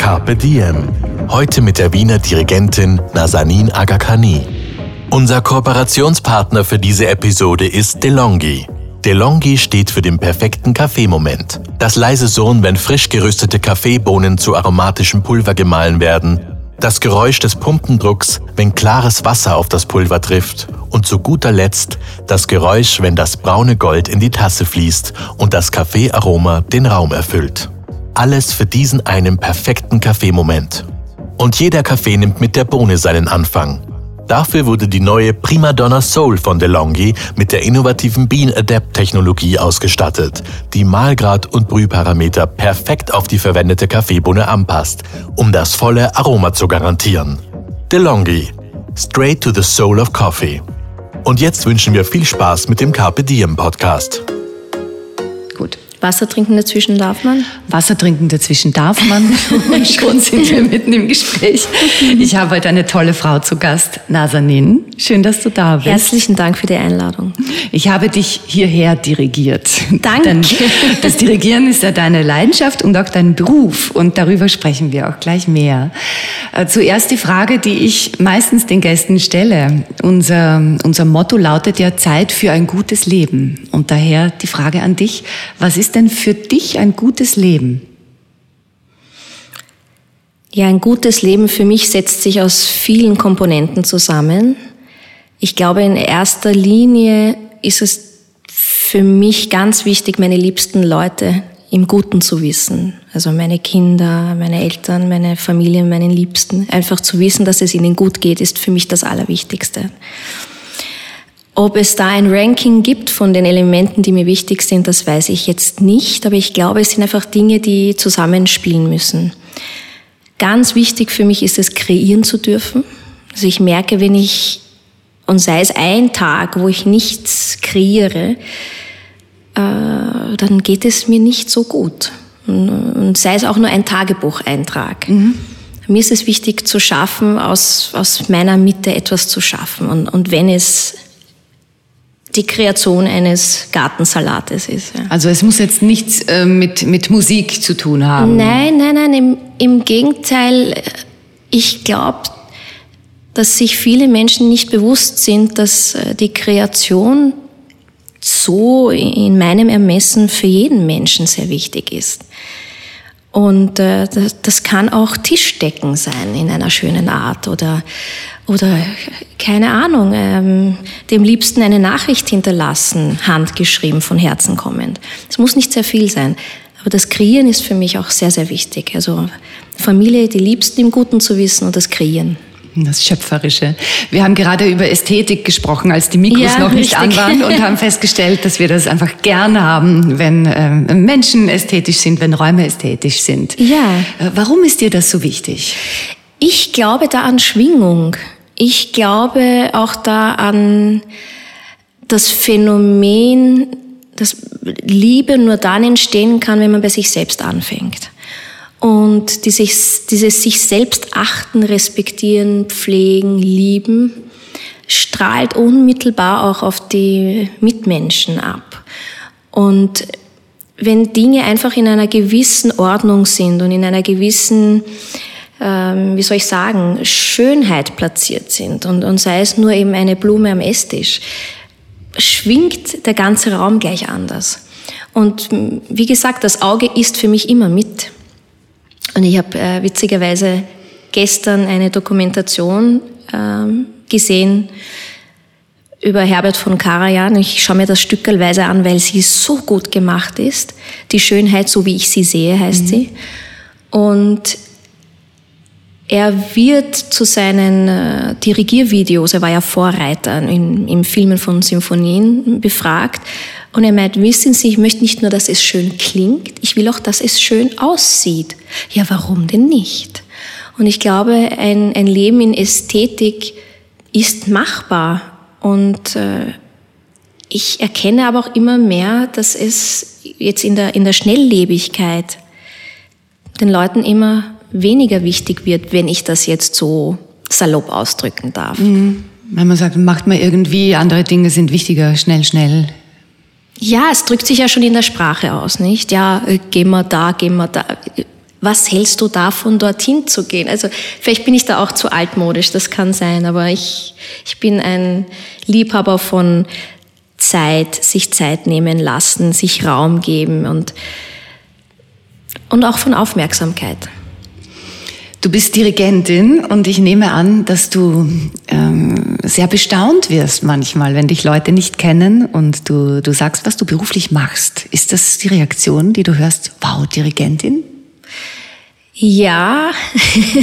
Carpe Diem. Heute mit der Wiener Dirigentin Nazanin Agakani. Unser Kooperationspartner für diese Episode ist DeLonghi. DeLonghi steht für den perfekten Kaffeemoment. Das leise Surren, wenn frisch geröstete Kaffeebohnen zu aromatischem Pulver gemahlen werden. Das Geräusch des Pumpendrucks, wenn klares Wasser auf das Pulver trifft. Und zu guter Letzt das Geräusch, wenn das braune Gold in die Tasse fließt und das Kaffeearoma den Raum erfüllt. Alles für diesen einen perfekten Kaffeemoment. Und jeder Kaffee nimmt mit der Bohne seinen Anfang. Dafür wurde die neue Prima Donna Soul von DeLonghi mit der innovativen Bean Adapt Technologie ausgestattet, die Mahlgrad und Brühparameter perfekt auf die verwendete Kaffeebohne anpasst, um das volle Aroma zu garantieren. DeLonghi. Straight to the Soul of Coffee. Und jetzt wünschen wir viel Spaß mit dem Carpe Diem Podcast. Wasser trinken dazwischen darf man? Wasser trinken dazwischen darf man. Schon sind wir mitten im Gespräch. Ich habe heute eine tolle Frau zu Gast, Nazanin. Schön, dass du da bist. Herzlichen Dank für die Einladung. Ich habe dich hierher dirigiert. Danke. Denn das Dirigieren ist ja deine Leidenschaft und auch dein Beruf. Und darüber sprechen wir auch gleich mehr. Äh, Zuerst die Frage, die ich meistens den Gästen stelle. Unser, unser Motto lautet ja Zeit für ein gutes Leben. Und daher die Frage an dich. Was ist denn für dich ein gutes Leben? Ja, ein gutes Leben für mich setzt sich aus vielen Komponenten zusammen. Ich glaube, in erster Linie ist es für mich ganz wichtig, meine liebsten Leute im Guten zu wissen. Also meine Kinder, meine Eltern, meine Familie, meinen Liebsten. Einfach zu wissen, dass es ihnen gut geht, ist für mich das Allerwichtigste. Ob es da ein Ranking gibt von den Elementen, die mir wichtig sind, das weiß ich jetzt nicht. Aber ich glaube, es sind einfach Dinge, die zusammenspielen müssen. Ganz wichtig für mich ist es, kreieren zu dürfen. Also ich merke, wenn ich, und sei es ein Tag, wo ich nichts kreiere, äh, dann geht es mir nicht so gut. Und sei es auch nur ein Tagebucheintrag. Mhm. Mir ist es wichtig zu schaffen, aus, aus meiner Mitte etwas zu schaffen. Und, und wenn es die Kreation eines Gartensalates ist. Ja. Also es muss jetzt nichts äh, mit, mit Musik zu tun haben. Nein, nein, nein, im, im Gegenteil. Ich glaube, dass sich viele Menschen nicht bewusst sind, dass äh, die Kreation so in meinem Ermessen für jeden Menschen sehr wichtig ist. Und äh, das, das kann auch Tischdecken sein in einer schönen Art oder oder keine Ahnung, ähm, dem liebsten eine Nachricht hinterlassen, handgeschrieben, von Herzen kommend. Es muss nicht sehr viel sein, aber das Kreieren ist für mich auch sehr, sehr wichtig. Also Familie, die Liebsten im Guten zu wissen und das Kreieren. Das Schöpferische. Wir haben gerade über Ästhetik gesprochen, als die Mikros Ja, noch nicht richtig. an waren und haben festgestellt, dass wir das einfach gern haben, wenn ähm, Menschen ästhetisch sind, wenn Räume ästhetisch sind. Ja. Äh, warum ist dir das so wichtig? Ich glaube da an Schwingung. Ich glaube auch da an das Phänomen, dass Liebe nur dann entstehen kann, wenn man bei sich selbst anfängt. Und dieses, dieses sich selbst achten, respektieren, pflegen, lieben, strahlt unmittelbar auch auf die Mitmenschen ab. Und wenn Dinge einfach in einer gewissen Ordnung sind und in einer gewissen ähm, wie soll ich sagen, Schönheit platziert sind und, und sei es nur eben eine Blume am Esstisch, schwingt der ganze Raum gleich anders. Und wie gesagt, das Auge ist für mich immer mit. Und ich habe äh, witzigerweise gestern eine Dokumentation ähm, gesehen über Herbert von Karajan. Ich schaue mir das stückelweise an, weil sie so gut gemacht ist. Die Schönheit, so wie ich sie sehe, heißt sie. Und er wird zu seinen äh, Dirigiervideos, er war ja Vorreiter in, im Filmen von Symphonien, befragt. Und er meint, wissen Sie, ich möchte nicht nur, dass es schön klingt, ich will auch, dass es schön aussieht. Ja, warum denn nicht? Und ich glaube, ein, ein Leben in Ästhetik ist machbar. Und äh, ich erkenne aber auch immer mehr, dass es jetzt in der, in der Schnelllebigkeit den Leuten immer weniger wichtig wird, wenn ich das jetzt so salopp ausdrücken darf. Mhm. Wenn man sagt, macht man irgendwie, andere Dinge sind wichtiger, schnell, schnell. Ja, es drückt sich ja schon in der Sprache aus, nicht? Ja, äh, gehen wir da, gehen wir da. Was hältst du davon, dorthin zu gehen? Also vielleicht bin ich da auch zu altmodisch, das kann sein, aber ich, ich bin ein Liebhaber von Zeit, sich Zeit nehmen lassen, sich Raum geben und, und auch von Aufmerksamkeit. Du bist Dirigentin und ich nehme an, dass du ähm, sehr bestaunt wirst manchmal, wenn dich Leute nicht kennen und du, du sagst, was du beruflich machst. Ist das die Reaktion, die du hörst? Wow, Dirigentin? Ja,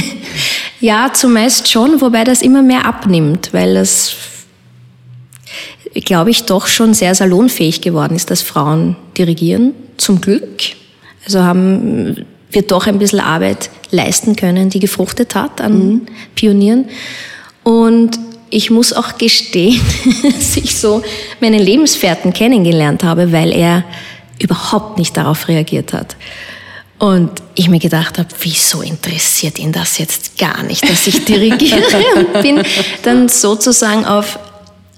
ja, zumeist schon, wobei das immer mehr abnimmt, weil das, glaube ich, doch schon sehr salonfähig geworden ist, dass Frauen dirigieren, zum Glück. Also haben wir doch ein bisschen Arbeit leisten können, die gefruchtet hat an mhm. Pionieren. Und ich muss auch gestehen, dass ich so meinen Lebensfährten kennengelernt habe, weil er überhaupt nicht darauf reagiert hat. Und ich mir gedacht habe, wieso interessiert ihn das jetzt gar nicht, dass ich dirigiere und bin dann sozusagen auf,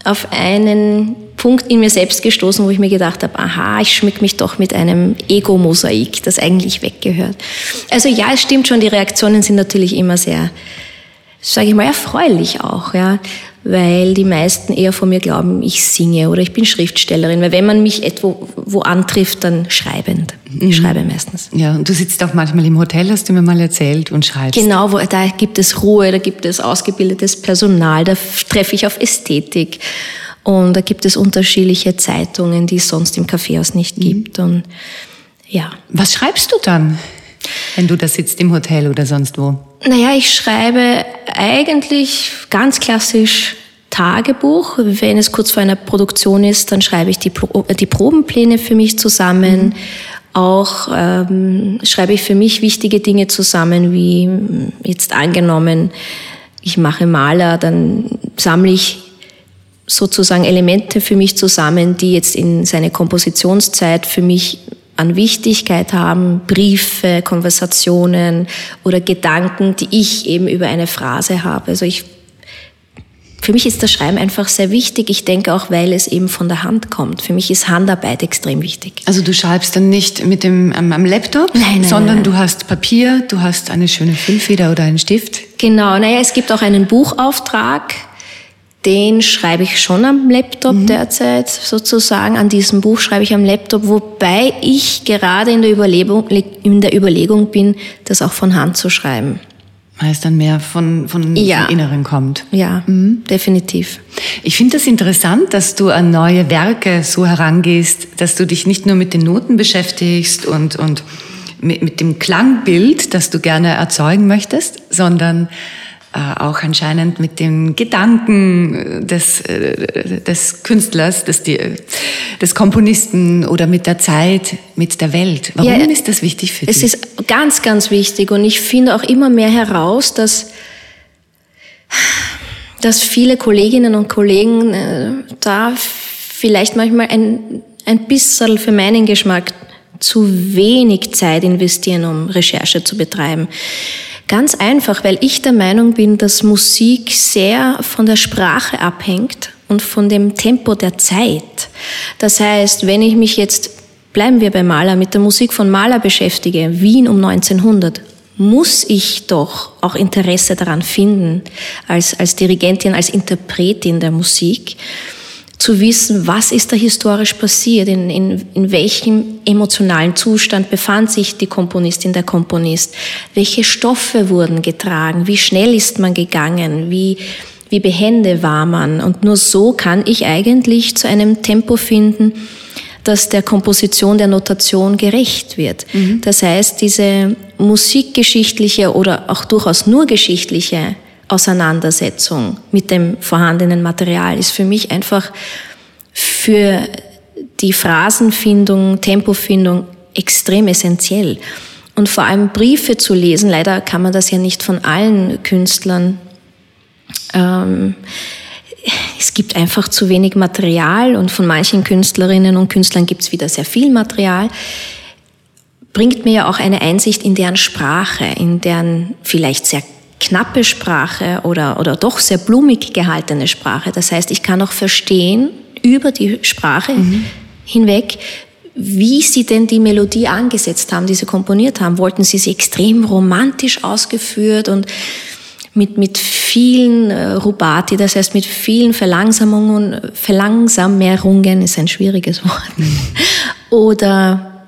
auf einen Punkt in mir selbst gestoßen, wo ich mir gedacht habe, aha, ich schmück mich doch mit einem Ego-Mosaik, das eigentlich weggehört. Also ja, es stimmt schon, die Reaktionen sind natürlich immer sehr, sage ich mal, erfreulich auch, ja, weil die meisten eher von mir glauben, ich singe oder ich bin Schriftstellerin, weil wenn man mich etwo wo antrifft, dann schreibend. Ich mhm. schreibe meistens. Ja, und du sitzt auch manchmal im Hotel, hast du mir mal erzählt, und schreibst. Genau, wo, da gibt es Ruhe, da gibt es ausgebildetes Personal, da treffe ich auf Ästhetik. Und da gibt es unterschiedliche Zeitungen, die es sonst im Kaffeehaus nicht mhm. gibt. Und ja. Was schreibst du dann, wenn du da sitzt im Hotel oder sonst wo? Naja, ich schreibe eigentlich ganz klassisch Tagebuch. Wenn es kurz vor einer Produktion ist, dann schreibe ich die, Pro die Probenpläne für mich zusammen. Mhm. Auch ähm, schreibe ich für mich wichtige Dinge zusammen, wie jetzt angenommen, ich mache Maler, dann sammle ich sozusagen Elemente für mich zusammen, die jetzt in seine Kompositionszeit für mich an Wichtigkeit haben, Briefe, Konversationen oder Gedanken, die ich eben über eine Phrase habe. Also ich, für mich ist das Schreiben einfach sehr wichtig. Ich denke auch, weil es eben von der Hand kommt. Für mich ist Handarbeit extrem wichtig. Also du schreibst dann nicht mit dem am, am Laptop, nein, nein, sondern nein. du hast Papier, du hast eine schöne Füllfeder oder einen Stift. Genau, naja, es gibt auch einen Buchauftrag den schreibe ich schon am Laptop mhm. derzeit sozusagen. An diesem Buch schreibe ich am Laptop, wobei ich gerade in der, Überlegung, in der Überlegung bin, das auch von Hand zu schreiben. Weil es dann mehr von, von ja. Inneren kommt. Ja, mhm. definitiv. Ich finde das interessant, dass du an neue Werke so herangehst, dass du dich nicht nur mit den Noten beschäftigst und, und mit, mit dem Klangbild, das du gerne erzeugen möchtest, sondern äh, auch anscheinend mit den Gedanken des, äh, des Künstlers, des, des Komponisten oder mit der Zeit, mit der Welt. Warum ja, ist das wichtig für dich? Es ist ganz, ganz wichtig und ich finde auch immer mehr heraus, dass, dass viele Kolleginnen und Kollegen äh, da vielleicht manchmal ein, ein bisschen für meinen Geschmack zu wenig Zeit investieren, um Recherche zu betreiben. Ganz einfach, weil ich der Meinung bin, dass Musik sehr von der Sprache abhängt und von dem Tempo der Zeit. Das heißt, wenn ich mich jetzt, bleiben wir bei Maler, mit der Musik von Maler beschäftige, Wien um 1900, muss ich doch auch Interesse daran finden, als, als Dirigentin, als Interpretin der Musik zu wissen, was ist da historisch passiert, in, in, in welchem emotionalen Zustand befand sich die Komponistin, der Komponist, welche Stoffe wurden getragen, wie schnell ist man gegangen, wie, wie behende war man. Und nur so kann ich eigentlich zu einem Tempo finden, das der Komposition, der Notation gerecht wird. Mhm. Das heißt, diese musikgeschichtliche oder auch durchaus nur geschichtliche Auseinandersetzung mit dem vorhandenen Material ist für mich einfach für die Phrasenfindung, Tempofindung extrem essentiell. und vor allem Briefe zu lesen. Leider kann man das ja nicht von allen Künstlern. Ähm, es gibt einfach zu wenig Material und von manchen Künstlerinnen und Künstlern gibt es wieder sehr viel Material. Bringt mir ja auch eine Einsicht in deren Sprache, in deren vielleicht sehr knappe Sprache oder, oder doch sehr blumig gehaltene Sprache. Das heißt, ich kann auch verstehen über die Sprache mhm. hinweg, wie sie denn die Melodie angesetzt haben, die sie komponiert haben. Wollten sie sie extrem romantisch ausgeführt und mit, mit vielen äh, Rubati, das heißt mit vielen Verlangsamungen, Verlangsammerungen ist ein schwieriges Wort. Oder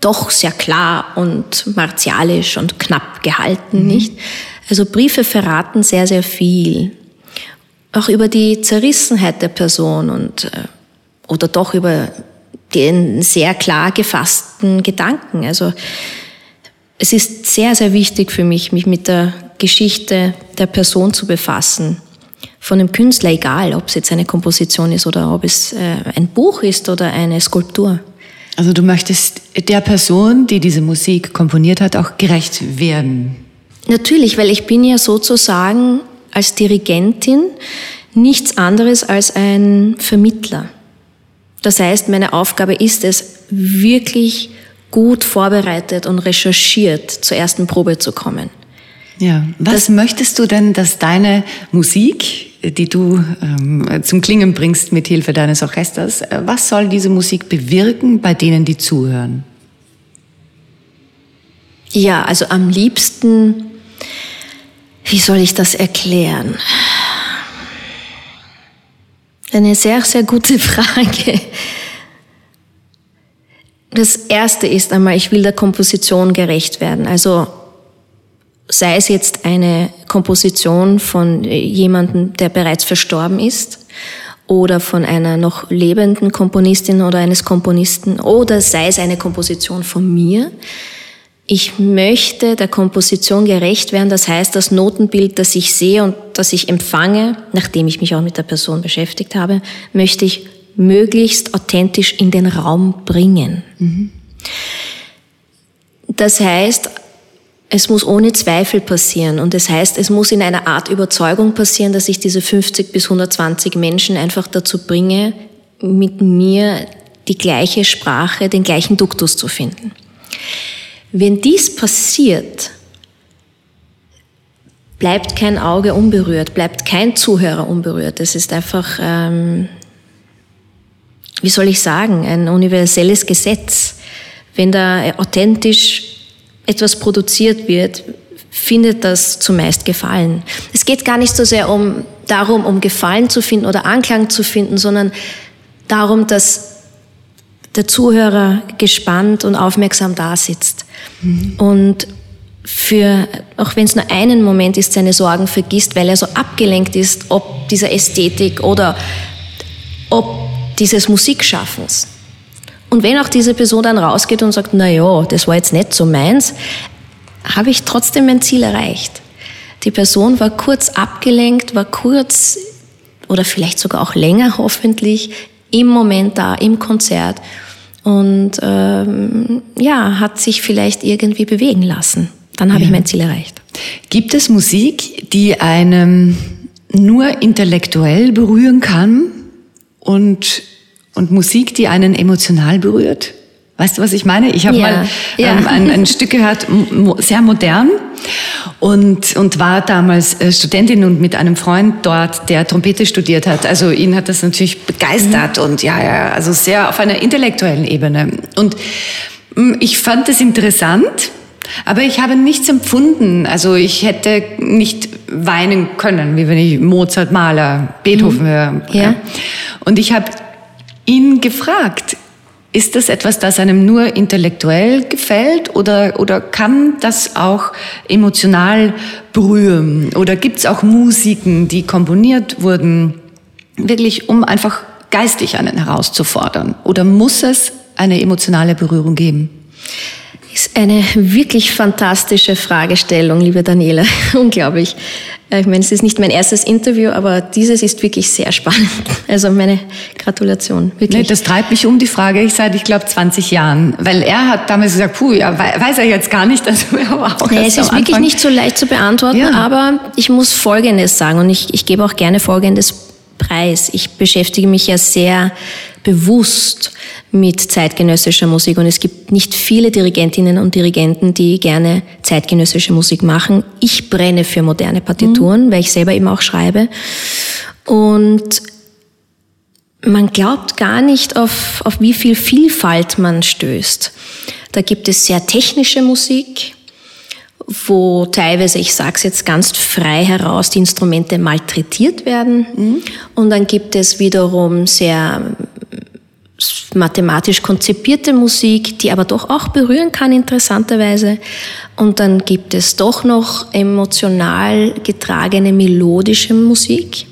doch sehr klar und martialisch und knapp gehalten, mhm. nicht? Also Briefe verraten sehr, sehr viel. Auch über die Zerrissenheit der Person und, äh, oder doch über den sehr klar gefassten Gedanken. Also es ist sehr, sehr wichtig für mich, mich mit der Geschichte der Person zu befassen. Von dem Künstler, egal ob es jetzt eine Komposition ist oder ob es äh, ein Buch ist oder eine Skulptur. Also du möchtest der Person, die diese Musik komponiert hat, auch gerecht werden. Natürlich, weil ich bin ja sozusagen als Dirigentin nichts anderes als ein Vermittler. Das heißt, meine Aufgabe ist es, wirklich gut vorbereitet und recherchiert zur ersten Probe zu kommen. Ja, was das, möchtest du denn, dass deine Musik, die du ähm, zum Klingen bringst mit Hilfe deines Orchesters, äh, was soll diese Musik bewirken bei denen, die zuhören? Ja, also am liebsten, wie soll ich das erklären? Eine sehr, sehr gute Frage. Das erste ist einmal, ich will der Komposition gerecht werden. Also sei es jetzt eine Komposition von jemandem, der bereits verstorben ist, oder von einer noch lebenden Komponistin oder eines Komponisten, oder sei es eine Komposition von mir, ich möchte der Komposition gerecht werden. Das heißt, das Notenbild, das ich sehe und das ich empfange, nachdem ich mich auch mit der Person beschäftigt habe, möchte ich möglichst authentisch in den Raum bringen. Mhm. Das heißt, es muss ohne Zweifel passieren und das heißt, es muss in einer Art Überzeugung passieren, dass ich diese 50 bis 120 Menschen einfach dazu bringe, mit mir die gleiche Sprache, den gleichen Duktus zu finden. Wenn dies passiert, bleibt kein Auge unberührt, bleibt kein Zuhörer unberührt. Es ist einfach, ähm, wie soll ich sagen, ein universelles Gesetz. Wenn da authentisch etwas produziert wird, findet das zumeist Gefallen. Es geht gar nicht so sehr um, darum, um Gefallen zu finden oder Anklang zu finden, sondern darum, dass der Zuhörer gespannt und aufmerksam da sitzt. Mhm. Und für, auch wenn es nur einen Moment ist, seine Sorgen vergisst, weil er so abgelenkt ist, ob dieser Ästhetik oder ob dieses Musikschaffens. Und wenn auch diese Person dann rausgeht und sagt, na ja, das war jetzt nicht so meins, habe ich trotzdem mein Ziel erreicht. Die Person war kurz abgelenkt, war kurz oder vielleicht sogar auch länger hoffentlich im Moment da, im Konzert und ähm, ja, hat sich vielleicht irgendwie bewegen lassen. Dann habe ja. ich mein Ziel erreicht. Gibt es Musik, die einem nur intellektuell berühren kann und, und Musik, die einen emotional berührt? Weißt du, was ich meine? Ich habe ja, mal ja. Ähm, ein, ein, Stück gehört, sehr modern und, und war damals äh, Studentin und mit einem Freund dort, der Trompete studiert hat. Also ihn hat das natürlich begeistert mhm. und ja, ja, also sehr auf einer intellektuellen Ebene. Und mm, ich fand es interessant, aber ich habe nichts empfunden. Also ich hätte nicht weinen können, wie wenn ich Mozart, Mahler, Beethoven mhm. höre. Ja. Und ich habe ihn gefragt, ist das etwas, das einem nur intellektuell gefällt oder, oder kann das auch emotional berühren? Oder gibt es auch Musiken, die komponiert wurden, wirklich um einfach geistig einen herauszufordern? Oder muss es eine emotionale Berührung geben? Ist eine wirklich fantastische Fragestellung, liebe Daniela. Unglaublich. Ich meine, es ist nicht mein erstes Interview, aber dieses ist wirklich sehr spannend. Also meine Gratulation. Wirklich. Nee, das treibt mich um die Frage, ich seit, ich glaube, 20 Jahren. Weil er hat damals gesagt, puh, ja, weiß er jetzt gar nicht. Also er war auch ja, es ist wirklich nicht so leicht zu beantworten, ja. aber ich muss Folgendes sagen und ich, ich gebe auch gerne Folgendes Preis. Ich beschäftige mich ja sehr bewusst mit zeitgenössischer Musik und es gibt nicht viele Dirigentinnen und Dirigenten, die gerne zeitgenössische Musik machen. Ich brenne für moderne Partituren, mhm. weil ich selber eben auch schreibe. Und man glaubt gar nicht, auf, auf wie viel Vielfalt man stößt. Da gibt es sehr technische Musik, wo teilweise, ich sage es jetzt ganz frei heraus, die Instrumente malträtiert werden. Mhm. Und dann gibt es wiederum sehr mathematisch konzipierte Musik, die aber doch auch berühren kann, interessanterweise. Und dann gibt es doch noch emotional getragene melodische Musik.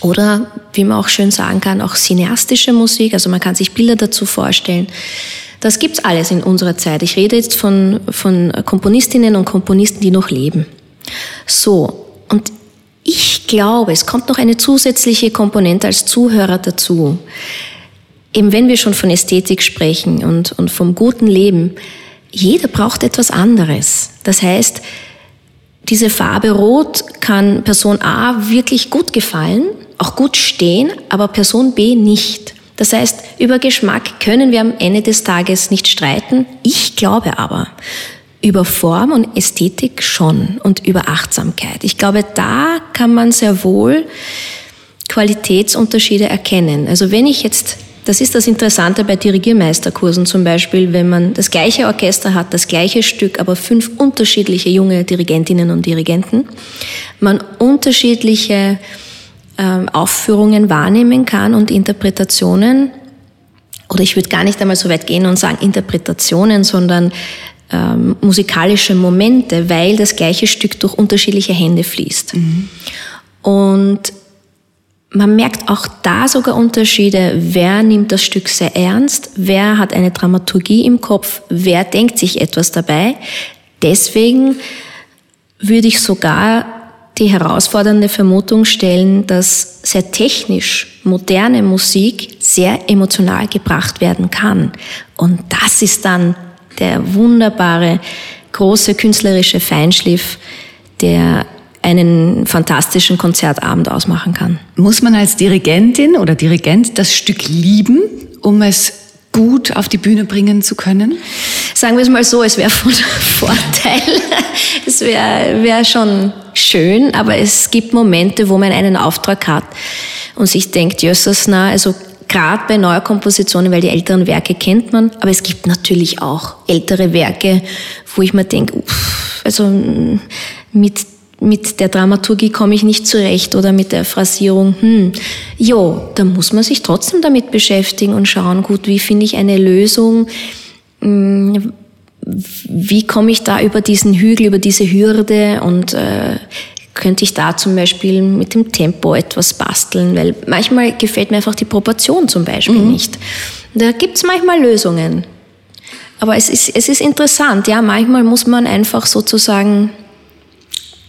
Oder, wie man auch schön sagen kann, auch cineastische Musik. Also man kann sich Bilder dazu vorstellen. Das gibt's alles in unserer Zeit. Ich rede jetzt von, von Komponistinnen und Komponisten, die noch leben. So. Und ich glaube, es kommt noch eine zusätzliche Komponente als Zuhörer dazu eben wenn wir schon von Ästhetik sprechen und, und vom guten Leben, jeder braucht etwas anderes. Das heißt, diese Farbe Rot kann Person A wirklich gut gefallen, auch gut stehen, aber Person B nicht. Das heißt, über Geschmack können wir am Ende des Tages nicht streiten. Ich glaube aber, über Form und Ästhetik schon und über Achtsamkeit. Ich glaube, da kann man sehr wohl Qualitätsunterschiede erkennen. Also wenn ich jetzt das ist das Interessante bei Dirigiermeisterkursen zum Beispiel, wenn man das gleiche Orchester hat, das gleiche Stück, aber fünf unterschiedliche junge Dirigentinnen und Dirigenten, man unterschiedliche äh, Aufführungen wahrnehmen kann und Interpretationen, oder ich würde gar nicht einmal so weit gehen und sagen Interpretationen, sondern ähm, musikalische Momente, weil das gleiche Stück durch unterschiedliche Hände fließt. Mhm. Und man merkt auch da sogar Unterschiede. Wer nimmt das Stück sehr ernst? Wer hat eine Dramaturgie im Kopf? Wer denkt sich etwas dabei? Deswegen würde ich sogar die herausfordernde Vermutung stellen, dass sehr technisch moderne Musik sehr emotional gebracht werden kann. Und das ist dann der wunderbare, große künstlerische Feinschliff, der einen fantastischen Konzertabend ausmachen kann. Muss man als Dirigentin oder Dirigent das Stück lieben, um es gut auf die Bühne bringen zu können? Sagen wir es mal so, es wäre von Vorteil. es wäre wär schon schön, aber es gibt Momente, wo man einen Auftrag hat und sich denkt, Jössers, na, also gerade bei Neukompositionen, weil die älteren Werke kennt man, aber es gibt natürlich auch ältere Werke, wo ich mir denke, also mit mit der Dramaturgie komme ich nicht zurecht oder mit der Phrasierung, hm, jo, da muss man sich trotzdem damit beschäftigen und schauen, gut, wie finde ich eine Lösung, hm, wie komme ich da über diesen Hügel, über diese Hürde und äh, könnte ich da zum Beispiel mit dem Tempo etwas basteln, weil manchmal gefällt mir einfach die Proportion zum Beispiel mhm. nicht. Da gibt's manchmal Lösungen. Aber es ist, es ist interessant, ja, manchmal muss man einfach sozusagen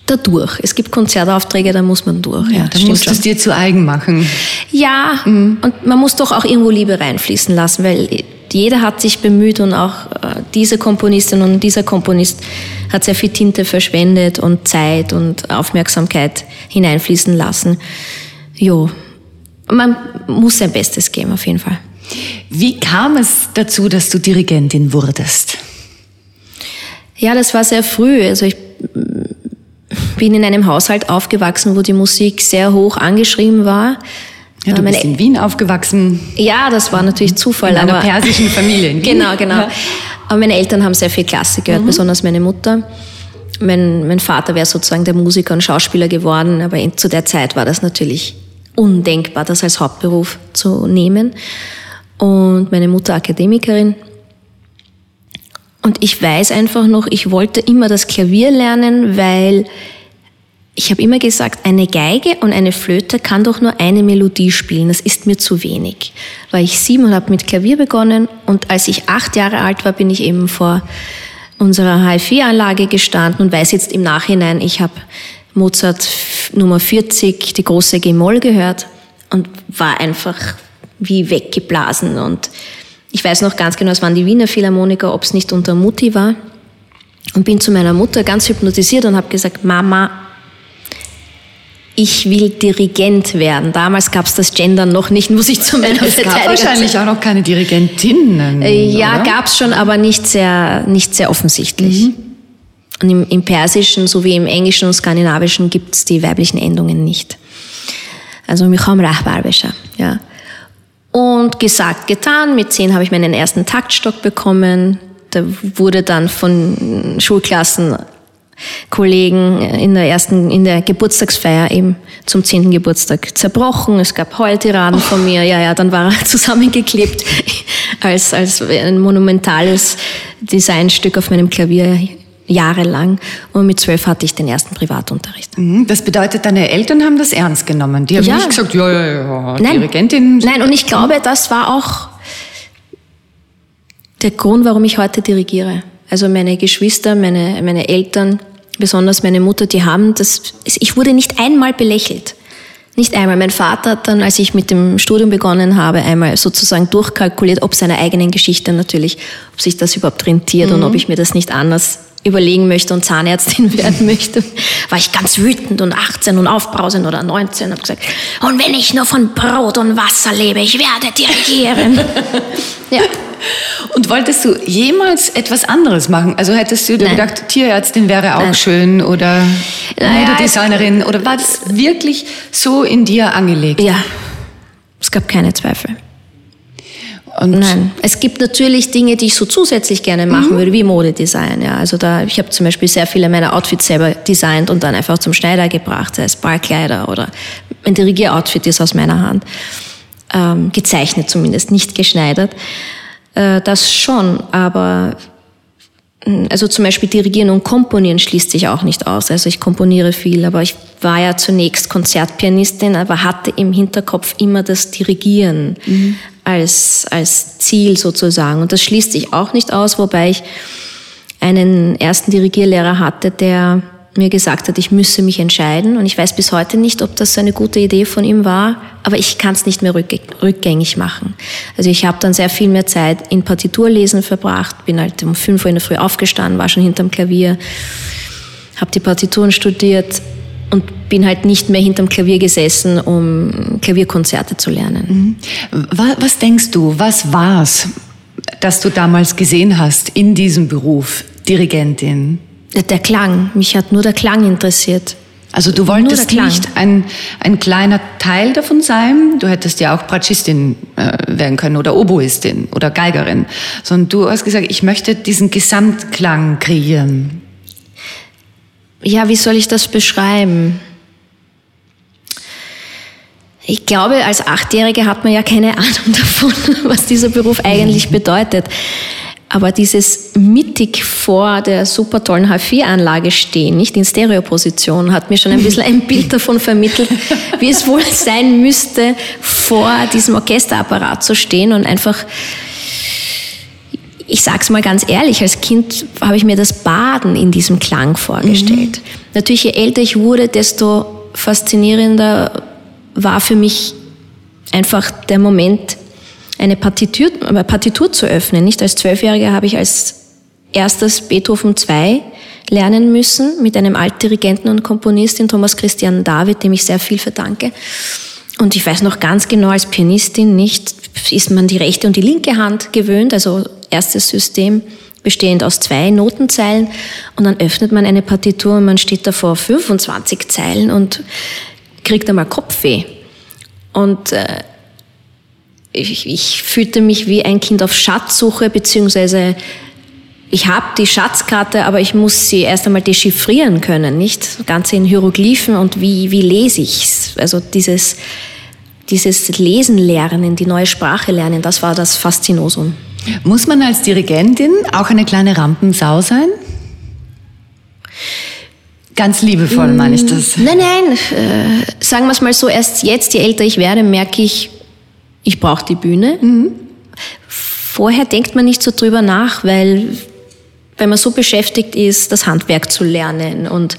da durch. Es gibt Konzertaufträge, da muss man durch. Ja, da musst du es dir zu eigen machen. Ja, mhm. und man muss doch auch irgendwo Liebe reinfließen lassen, weil jeder hat sich bemüht und auch äh, diese Komponistin und dieser Komponist hat sehr viel Tinte verschwendet und Zeit und Aufmerksamkeit hineinfließen lassen. Jo, man muss sein Bestes geben, auf jeden Fall. Wie kam es dazu, dass du Dirigentin wurdest? Ja, das war sehr früh. Also ich bin in einem Haushalt aufgewachsen, wo die Musik sehr hoch angeschrieben war. Ja, du Meine, bist in Wien aufgewachsen. Ja, das war natürlich Zufall. In einer persischen Familie in Wien. Genau, genau. Ja. Aber meine Eltern haben sehr viel Klassik gehört, mhm. besonders meine Mutter. Mein, mein Vater wäre sozusagen der Musiker und Schauspieler geworden, aber in, zu der Zeit war das natürlich undenkbar, das als Hauptberuf zu nehmen. Und meine Mutter Akademikerin. Und ich weiß einfach noch, ich wollte immer das Klavier lernen, weil ich habe immer gesagt, eine Geige und eine Flöte kann doch nur eine Melodie spielen. Das ist mir zu wenig. War ich sieben und habe mit Klavier begonnen und als ich acht Jahre alt war, bin ich eben vor unserer HFI-Anlage gestanden und weiß jetzt im Nachhinein, ich habe Mozart Nummer 40, die große G-Moll gehört und war einfach wie weggeblasen. Und ich weiß noch ganz genau, es waren die Wiener Philharmoniker, ob es nicht unter Mutti war. Und bin zu meiner Mutter ganz hypnotisiert und habe gesagt, Mama, ich will Dirigent werden. Damals gab es das Gender noch nicht, muss ich zu meiner Es gab wahrscheinlich auch noch keine Dirigentinnen. Äh, ja, gab es schon, aber nicht sehr, nicht sehr offensichtlich. Mhm. Und im, im, Persischen sowie im Englischen und Skandinavischen gibt es die weiblichen Endungen nicht. Also Micham Rahbarbischer, ja. Und gesagt, getan. Mit zehn habe ich meinen ersten Taktstock bekommen. Da wurde dann von Schulklassen Kollegen in der ersten, in der Geburtstagsfeier eben zum zehnten Geburtstag zerbrochen. Es gab Heultiraden oh. von mir. Ja, ja, dann war er zusammengeklebt als, als ein monumentales Designstück auf meinem Klavier jahrelang. Und mit zwölf hatte ich den ersten Privatunterricht. Mhm, das bedeutet, deine Eltern haben das ernst genommen. Die haben ja. nicht gesagt, ja, ja, ja, Nein. Dirigentin. Nein, und ich glaube, das war auch der Grund, warum ich heute dirigiere. Also meine Geschwister, meine, meine Eltern, besonders meine Mutter, die haben das, ich wurde nicht einmal belächelt. Nicht einmal. Mein Vater hat dann, als ich mit dem Studium begonnen habe, einmal sozusagen durchkalkuliert, ob seiner eigenen Geschichte natürlich, ob sich das überhaupt rentiert mhm. und ob ich mir das nicht anders überlegen möchte und Zahnärztin werden möchte, war ich ganz wütend und 18 und aufbrausend oder 19 und habe gesagt, und wenn ich nur von Brot und Wasser lebe, ich werde dirigieren. ja. Und wolltest du jemals etwas anderes machen? Also hättest du dir gedacht, Tierärztin wäre auch Nein. schön oder naja, Modedesignerin oder war das wirklich so in dir angelegt? Ja, es gab keine Zweifel. Und Nein, es gibt natürlich Dinge, die ich so zusätzlich gerne machen mhm. würde, wie Modedesign. Ja, also da, ich habe zum Beispiel sehr viele meiner Outfits selber designt und dann einfach zum Schneider gebracht, sei es Ballkleider oder ein Dirigier-Outfit ist aus meiner Hand. Ähm, gezeichnet zumindest, nicht geschneidert. Äh, das schon, aber hm, also zum Beispiel Dirigieren und Komponieren schließt sich auch nicht aus. Also ich komponiere viel, aber ich war ja zunächst Konzertpianistin, aber hatte im Hinterkopf immer das Dirigieren mhm. als, als Ziel sozusagen. Und das schließt sich auch nicht aus, wobei ich einen ersten Dirigierlehrer hatte, der mir gesagt hat, ich müsse mich entscheiden. Und ich weiß bis heute nicht, ob das eine gute Idee von ihm war, aber ich kann es nicht mehr rückgängig machen. Also ich habe dann sehr viel mehr Zeit in Partiturlesen verbracht, bin halt um fünf Uhr in der Früh aufgestanden, war schon hinterm Klavier, habe die Partituren studiert und bin halt nicht mehr hinterm Klavier gesessen, um Klavierkonzerte zu lernen. Mhm. Was denkst du, was war's, das du damals gesehen hast in diesem Beruf, Dirigentin? Der Klang. Mich hat nur der Klang interessiert. Also du wolltest nicht ein, ein kleiner Teil davon sein, du hättest ja auch Bratschistin äh, werden können oder Oboistin oder Geigerin, sondern du hast gesagt, ich möchte diesen Gesamtklang kreieren. Ja, wie soll ich das beschreiben? Ich glaube, als Achtjährige hat man ja keine Ahnung davon, was dieser Beruf eigentlich bedeutet. Aber dieses mittig vor der super tollen H4-Anlage stehen, nicht in Stereoposition, hat mir schon ein bisschen ein Bild davon vermittelt, wie es wohl sein müsste, vor diesem Orchesterapparat zu stehen und einfach, ich sag's mal ganz ehrlich, als Kind habe ich mir das Baden in diesem Klang vorgestellt. Mhm. Natürlich, je älter ich wurde, desto faszinierender war für mich einfach der Moment, eine Partitur, Partitur zu öffnen. Nicht als Zwölfjähriger habe ich als erstes Beethoven II lernen müssen mit einem Altdirigenten und Komponistin Thomas Christian David, dem ich sehr viel verdanke. Und ich weiß noch ganz genau, als Pianistin nicht, ist man die rechte und die linke Hand gewöhnt, also erstes System bestehend aus zwei Notenzeilen und dann öffnet man eine Partitur und man steht da vor 25 Zeilen und kriegt einmal Kopfweh. Und äh, ich, ich fühlte mich wie ein Kind auf Schatzsuche, beziehungsweise ich habe die Schatzkarte, aber ich muss sie erst einmal dechiffrieren können, nicht? Ganze in Hieroglyphen und wie, wie lese ich's? Also dieses, dieses Lesen lernen, die neue Sprache lernen, das war das Faszinosum. Muss man als Dirigentin auch eine kleine Rampensau sein? Ganz liebevoll meine ich das. Nein, nein, äh, sagen wir es mal so, erst jetzt, je älter ich werde, merke ich, ich brauche die Bühne. Mhm. Vorher denkt man nicht so drüber nach, weil, weil man so beschäftigt ist, das Handwerk zu lernen und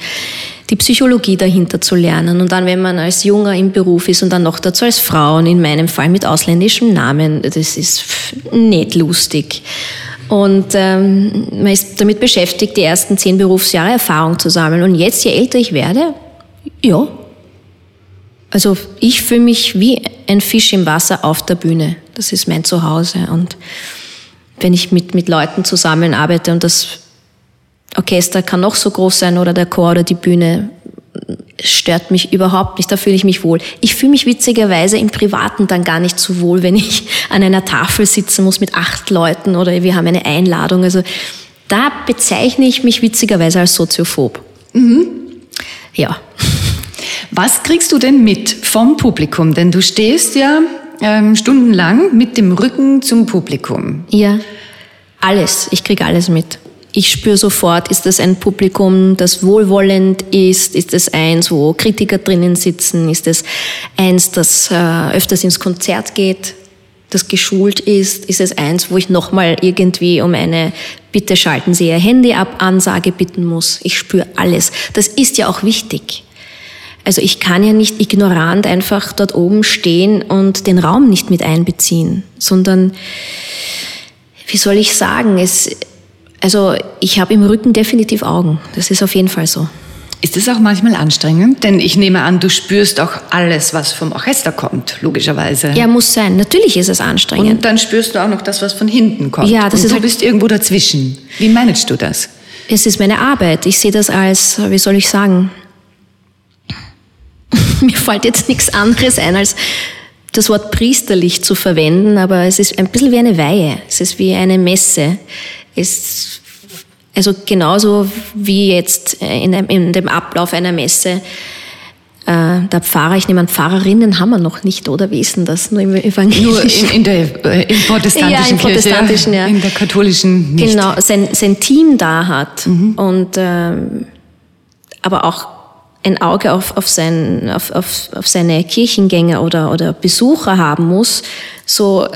die Psychologie dahinter zu lernen. Und dann, wenn man als Junger im Beruf ist und dann noch dazu als Frau und in meinem Fall mit ausländischem Namen, das ist nicht lustig. Und ähm, man ist damit beschäftigt, die ersten zehn Berufsjahre Erfahrung zu sammeln. Und jetzt, je älter ich werde, ja. Also ich fühle mich wie ein Fisch im Wasser auf der Bühne. Das ist mein Zuhause. Und wenn ich mit, mit Leuten zusammenarbeite und das Orchester kann noch so groß sein oder der Chor oder die Bühne, stört mich überhaupt nicht, da fühle ich mich wohl. Ich fühle mich witzigerweise im Privaten dann gar nicht so wohl, wenn ich an einer Tafel sitzen muss mit acht Leuten oder wir haben eine Einladung. Also da bezeichne ich mich witzigerweise als soziophob. Mhm. Ja. Was kriegst du denn mit vom Publikum? Denn du stehst ja ähm, stundenlang mit dem Rücken zum Publikum. Ja, alles. Ich kriege alles mit ich spüre sofort, ist das ein Publikum, das wohlwollend ist? Ist es eins, wo Kritiker drinnen sitzen? Ist es eins, das äh, öfters ins Konzert geht, das geschult ist? Ist es eins, wo ich nochmal irgendwie um eine Bitte schalten Sie Ihr Handy ab Ansage bitten muss? Ich spüre alles. Das ist ja auch wichtig. Also ich kann ja nicht ignorant einfach dort oben stehen und den Raum nicht mit einbeziehen, sondern wie soll ich sagen, es, also ich habe im Rücken definitiv Augen. Das ist auf jeden Fall so. Ist das auch manchmal anstrengend? Denn ich nehme an, du spürst auch alles, was vom Orchester kommt, logischerweise. Ja, muss sein. Natürlich ist es anstrengend. Und dann spürst du auch noch das, was von hinten kommt. Ja, das Und ist du halt bist irgendwo dazwischen. Wie managst du das? Es ist meine Arbeit. Ich sehe das als, wie soll ich sagen, mir fällt jetzt nichts anderes ein, als das Wort priesterlich zu verwenden, aber es ist ein bisschen wie eine Weihe. Es ist wie eine Messe ist also genauso wie jetzt in, in dem Ablauf einer Messe äh, der Pfarrer, ich nehme an, Pfarrerinnen haben wir noch nicht, oder wie ist denn das? Nur im Evangelischen? Nur in, in der äh, im protestantischen, ja, im protestantischen Kirche, ja. in der katholischen nicht. Genau, sein, sein Team da hat mhm. und ähm, aber auch ein Auge auf, auf, sein, auf, auf, auf seine Kirchengänger oder, oder Besucher haben muss, so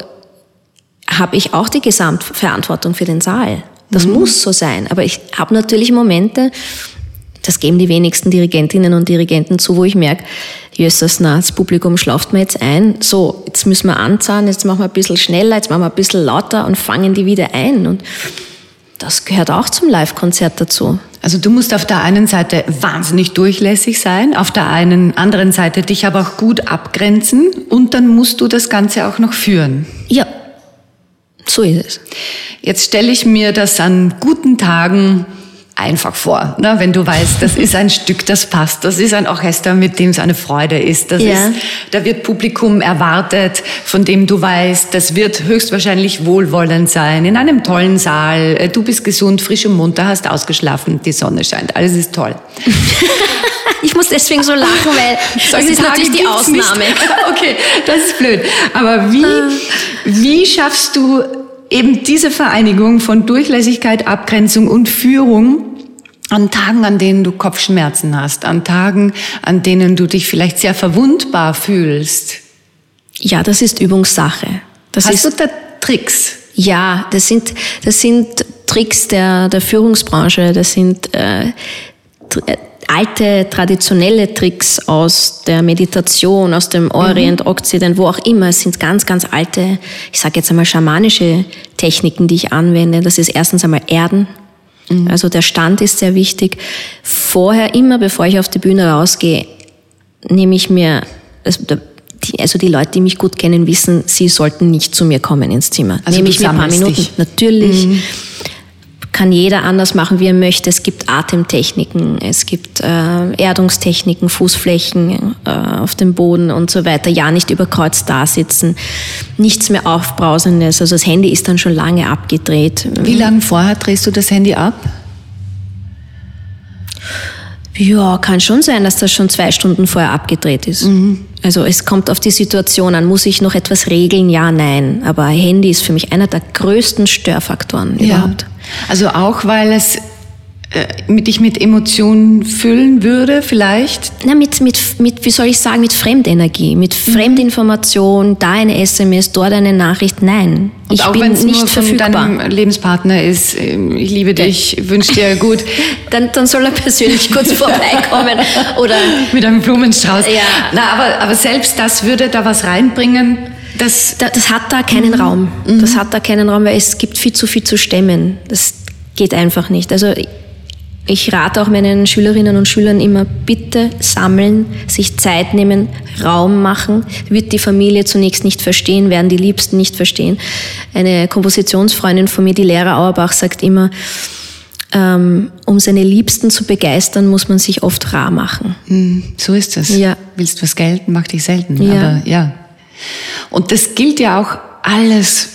habe ich auch die Gesamtverantwortung für den Saal. Das mhm. muss so sein. Aber ich habe natürlich Momente, das geben die wenigsten Dirigentinnen und Dirigenten zu, wo ich merke, jösses, na, das Publikum schlaft mir jetzt ein. So, jetzt müssen wir anzahlen, jetzt machen wir ein bisschen schneller, jetzt machen wir ein bisschen lauter und fangen die wieder ein. Und das gehört auch zum Live-Konzert dazu. Also du musst auf der einen Seite wahnsinnig durchlässig sein, auf der einen anderen Seite dich aber auch gut abgrenzen und dann musst du das Ganze auch noch führen. Ja, so ist es. Jetzt stelle ich mir das an guten Tagen einfach vor, ne? wenn du weißt, das ist ein Stück, das passt, das ist ein Orchester, mit dem es eine Freude ist, das ja. ist, da wird Publikum erwartet, von dem du weißt, das wird höchstwahrscheinlich wohlwollend sein, in einem tollen Saal, äh, du bist gesund, frisch und munter, hast ausgeschlafen, die Sonne scheint, alles ist toll. ich muss deswegen so lachen, weil das ist Tage natürlich die Ausnahme. Nicht. Okay, das ist blöd. Aber wie, ah. wie schaffst du eben diese Vereinigung von Durchlässigkeit, Abgrenzung und Führung an Tagen, an denen du Kopfschmerzen hast, an Tagen, an denen du dich vielleicht sehr verwundbar fühlst? Ja, das ist Übungssache. Das hast ist, du da Tricks? Ja, das sind, das sind Tricks der, der Führungsbranche, das sind äh, alte traditionelle Tricks aus der Meditation, aus dem Orient, mhm. Okzident, wo auch immer. Es sind ganz, ganz alte, ich sage jetzt einmal schamanische Techniken, die ich anwende. Das ist erstens einmal Erden. Mhm. Also der Stand ist sehr wichtig. Vorher immer, bevor ich auf die Bühne rausgehe, nehme ich mir, also die Leute, die mich gut kennen, wissen, sie sollten nicht zu mir kommen ins Zimmer. Also nehme ich mir ein paar Minuten. Dich. Natürlich. Mhm kann jeder anders machen, wie er möchte. Es gibt Atemtechniken, es gibt äh, Erdungstechniken, Fußflächen äh, auf dem Boden und so weiter. Ja, nicht überkreuzt da sitzen, nichts mehr Aufbrausendes. Also das Handy ist dann schon lange abgedreht. Wie lange vorher drehst du das Handy ab? Ja, kann schon sein, dass das schon zwei Stunden vorher abgedreht ist. Mhm. Also es kommt auf die Situation an. Muss ich noch etwas regeln? Ja, nein. Aber Handy ist für mich einer der größten Störfaktoren ja. überhaupt. Also auch, weil es äh, mit dich mit Emotionen füllen würde, vielleicht? Na, mit, mit, mit, wie soll ich sagen, mit Fremdenergie, mit mhm. Fremdinformation, da eine SMS, dort eine Nachricht. Nein, Und ich auch bin nicht nur verfügbar. deinem Lebenspartner ist, ähm, ich liebe dich, ja. wünsche dir gut. dann, dann soll er persönlich kurz vorbeikommen oder mit einem Blumenstrauß. Ja. Na, aber, aber selbst das würde da was reinbringen. Das, das hat da keinen mhm. Raum. Das mhm. hat da keinen Raum, weil es gibt viel zu viel zu stemmen. Das geht einfach nicht. Also ich rate auch meinen Schülerinnen und Schülern immer, bitte sammeln, sich Zeit nehmen, Raum machen. Wird die Familie zunächst nicht verstehen, werden die Liebsten nicht verstehen. Eine Kompositionsfreundin von mir, die Lehrer Auerbach, sagt immer, ähm, um seine Liebsten zu begeistern, muss man sich oft rar machen. Hm, so ist es. Ja. Willst was gelten, mach dich selten. Ja. Aber ja. Und das gilt ja auch alles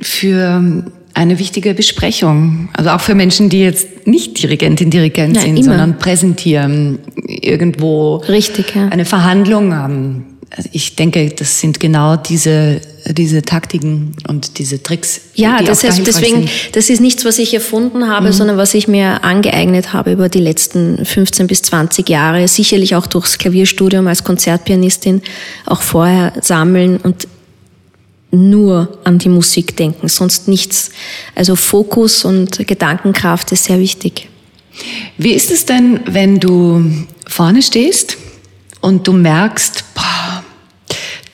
für eine wichtige Besprechung. Also auch für Menschen, die jetzt nicht Dirigentin, Dirigent ja, sind, immer. sondern präsentieren, irgendwo Richtig, ja. eine Verhandlung haben. Also ich denke, das sind genau diese, diese Taktiken und diese Tricks. Ja, das heißt, deswegen, sind. das ist nichts, was ich erfunden habe, mhm. sondern was ich mir angeeignet habe über die letzten 15 bis 20 Jahre. Sicherlich auch durchs Klavierstudium als Konzertpianistin, auch vorher sammeln und nur an die Musik denken, sonst nichts. Also Fokus und Gedankenkraft ist sehr wichtig. Wie ist es denn, wenn du vorne stehst und du merkst, boah,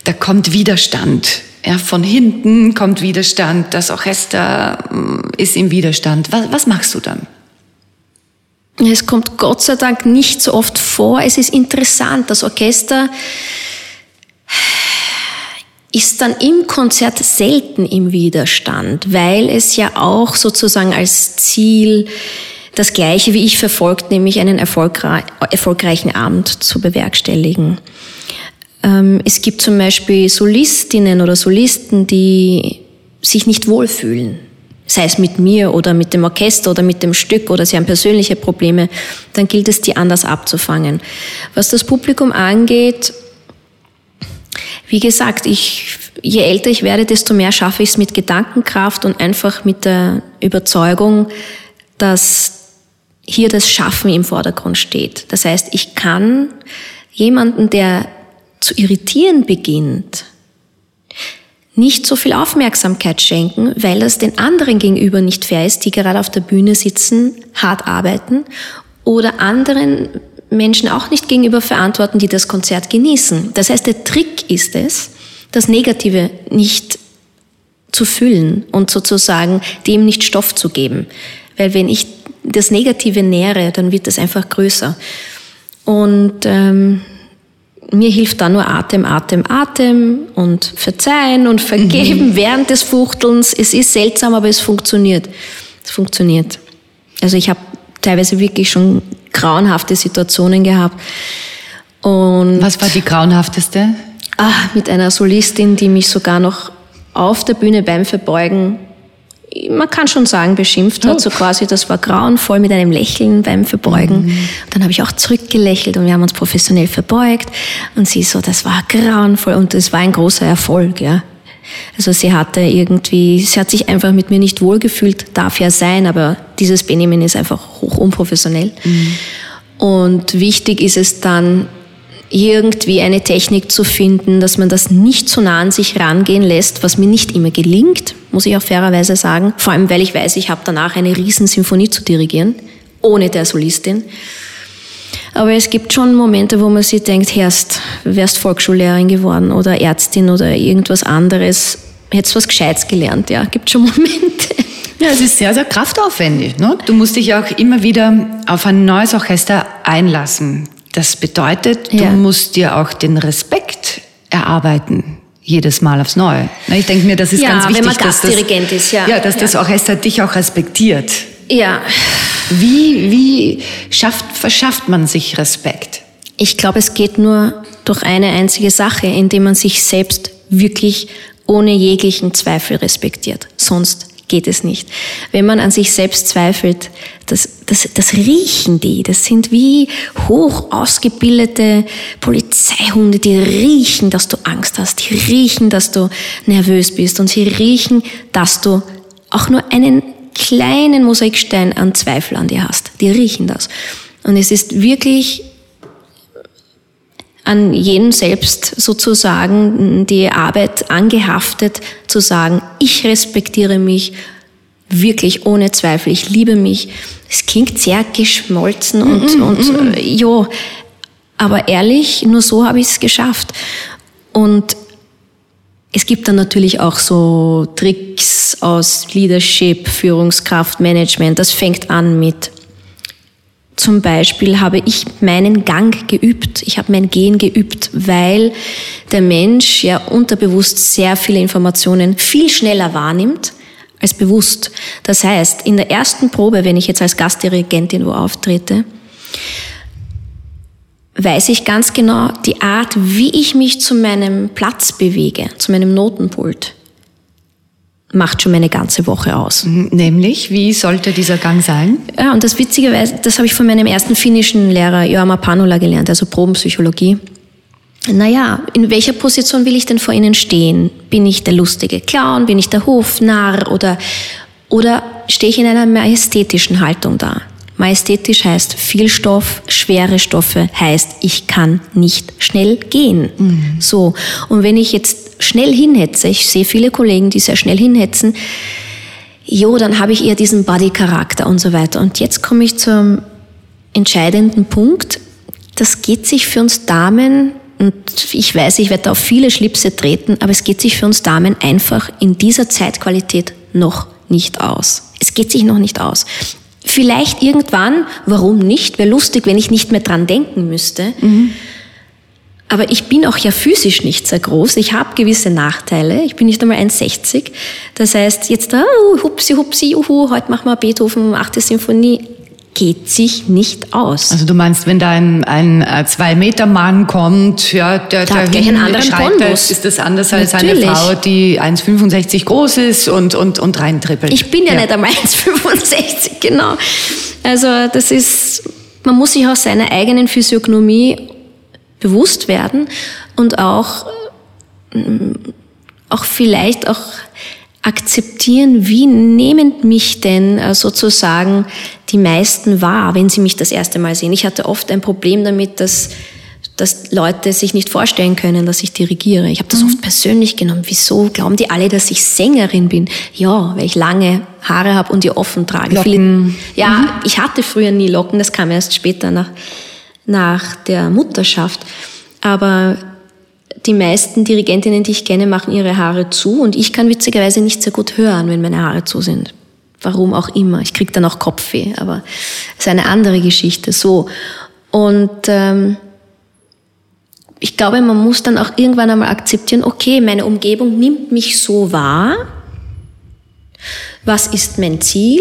da kommt Widerstand. Ja, von hinten kommt Widerstand, das Orchester mm, ist im Widerstand. Was, was machst du dann? Es kommt Gott sei Dank nicht so oft vor. Es ist interessant. Das Orchester ist dann im Konzert selten im Widerstand, weil es ja auch sozusagen als Ziel das Gleiche wie ich verfolgt, nämlich einen erfolgreichen Abend zu bewerkstelligen. Ähm, es gibt zum Beispiel Solistinnen oder Solisten, die sich nicht wohlfühlen, sei es mit mir oder mit dem Orchester oder mit dem Stück oder sie haben persönliche Probleme, dann gilt es, die anders abzufangen. Was das Publikum angeht, wie gesagt, ich, je älter ich werde, desto mehr schaffe ich es mit Gedankenkraft und einfach mit der Überzeugung, dass hier das Schaffen im Vordergrund steht. Das heißt, ich kann jemanden, der zu irritieren beginnt, nicht so viel Aufmerksamkeit schenken, weil das den anderen gegenüber nicht fair ist, die gerade auf der Bühne sitzen, hart arbeiten oder anderen Menschen auch nicht gegenüber verantworten, die das Konzert genießen. Das heißt, der Trick ist es, das Negative nicht zu füllen und sozusagen dem nicht Stoff zu geben. Weil wenn ich das Negative nähere, dann wird es einfach größer. Und ähm, mir hilft da nur Atem, Atem, Atem und verzeihen und vergeben mhm. während des Fuchtelns. Es ist seltsam, aber es funktioniert. Es funktioniert. Also ich habe teilweise wirklich schon grauenhafte Situationen gehabt. Und Was war die grauenhafteste? Ah, mit einer Solistin, die mich sogar noch auf der Bühne beim Verbeugen, man kann schon sagen, beschimpft hat, oh. so quasi, das war grauenvoll mit einem Lächeln beim Verbeugen. Mhm. dann habe ich auch zurückgelächelt und wir haben uns professionell verbeugt und sie so, das war grauenvoll und es war ein großer Erfolg, ja. Also sie hatte irgendwie, sie hat sich einfach mit mir nicht wohlgefühlt, darf ja sein, aber dieses Benehmen ist einfach hoch unprofessionell. Mhm. Und wichtig ist es dann, irgendwie eine Technik zu finden, dass man das nicht zu nah an sich rangehen lässt, was mir nicht immer gelingt, muss ich auch fairerweise sagen. Vor allem, weil ich weiß, ich habe danach eine Riesensymphonie zu dirigieren, ohne der Solistin. Aber es gibt schon Momente, wo man sich denkt, Herst, wärst Volksschullehrerin geworden oder Ärztin oder irgendwas anderes, hättest was Gescheites gelernt, ja. Gibt schon Momente. Ja, es ist sehr, sehr kraftaufwendig. Ne? Du musst dich auch immer wieder auf ein neues Orchester einlassen. Das bedeutet, du ja. musst dir auch den Respekt erarbeiten jedes Mal aufs Neue. Ich denke mir, das ist ja, ganz wichtig, wenn man dass, das, ist, ja. Ja, dass ja. das Orchester dich auch respektiert. Ja. Wie, wie schafft, verschafft man sich Respekt? Ich glaube, es geht nur durch eine einzige Sache, indem man sich selbst wirklich ohne jeglichen Zweifel respektiert. Sonst geht es nicht. Wenn man an sich selbst zweifelt, das, das, das riechen die. Das sind wie hoch ausgebildete Polizeihunde, die riechen, dass du Angst hast. Die riechen, dass du nervös bist. Und sie riechen, dass du auch nur einen kleinen Mosaikstein an Zweifel an dir hast. Die riechen das. Und es ist wirklich an jeden selbst sozusagen die Arbeit angehaftet, zu sagen, ich respektiere mich wirklich ohne Zweifel, ich liebe mich. Es klingt sehr geschmolzen und, mm, und äh, jo, aber ehrlich, nur so habe ich es geschafft. Und es gibt dann natürlich auch so Tricks aus Leadership, Führungskraft, Management. Das fängt an mit zum Beispiel habe ich meinen Gang geübt, ich habe mein Gehen geübt, weil der Mensch ja unterbewusst sehr viele Informationen viel schneller wahrnimmt als bewusst. Das heißt, in der ersten Probe, wenn ich jetzt als Gastdirigentin wo auftrete, weiß ich ganz genau die Art, wie ich mich zu meinem Platz bewege, zu meinem Notenpult macht schon meine ganze Woche aus. Mhm, nämlich, wie sollte dieser Gang sein? Ja, und das Witzige, das habe ich von meinem ersten finnischen Lehrer Jorma Panula gelernt, also Probenpsychologie. Naja, in welcher Position will ich denn vor Ihnen stehen? Bin ich der lustige Clown? Bin ich der Hofnarr? Oder, oder stehe ich in einer majestätischen Haltung da? Majestätisch heißt viel Stoff, schwere Stoffe heißt, ich kann nicht schnell gehen. Mhm. So. Und wenn ich jetzt schnell hinhetze, ich sehe viele Kollegen, die sehr schnell hinhetzen, jo, dann habe ich eher diesen Body-Charakter und so weiter. Und jetzt komme ich zum entscheidenden Punkt. Das geht sich für uns Damen, und ich weiß, ich werde auf viele Schlipse treten, aber es geht sich für uns Damen einfach in dieser Zeitqualität noch nicht aus. Es geht sich noch nicht aus. Vielleicht irgendwann, warum nicht? Wäre lustig, wenn ich nicht mehr dran denken müsste. Mhm. Aber ich bin auch ja physisch nicht sehr groß. Ich habe gewisse Nachteile. Ich bin nicht einmal 1,60. Das heißt, jetzt, oh, hupsi, hupsi, juhu, heute machen wir Beethoven, 8. Symphonie geht sich nicht aus. Also du meinst, wenn da ein, ein äh, Zwei-Meter-Mann kommt, ja, der, der gleich einen anderen schreitet, ist das anders als Natürlich. eine Frau, die 1,65 groß ist und, und, und reintrippelt. Ich bin ja, ja. nicht einmal 1,65, genau. Also das ist, man muss sich auch seiner eigenen Physiognomie bewusst werden und auch, auch vielleicht auch akzeptieren, wie nehmen mich denn äh, sozusagen die meisten wahr, wenn sie mich das erste Mal sehen. Ich hatte oft ein Problem damit, dass, dass Leute sich nicht vorstellen können, dass ich dirigiere. Ich habe das mhm. oft persönlich genommen. Wieso glauben die alle, dass ich Sängerin bin? Ja, weil ich lange Haare habe und die offen trage. Viele, ja, mhm. ich hatte früher nie Locken, das kam erst später nach, nach der Mutterschaft. Aber die meisten Dirigentinnen, die ich kenne, machen ihre Haare zu und ich kann witzigerweise nicht sehr gut hören, wenn meine Haare zu sind. Warum auch immer. Ich kriege dann auch Kopfweh, aber es ist eine andere Geschichte. So. Und ähm, ich glaube, man muss dann auch irgendwann einmal akzeptieren, okay, meine Umgebung nimmt mich so wahr. Was ist mein Ziel?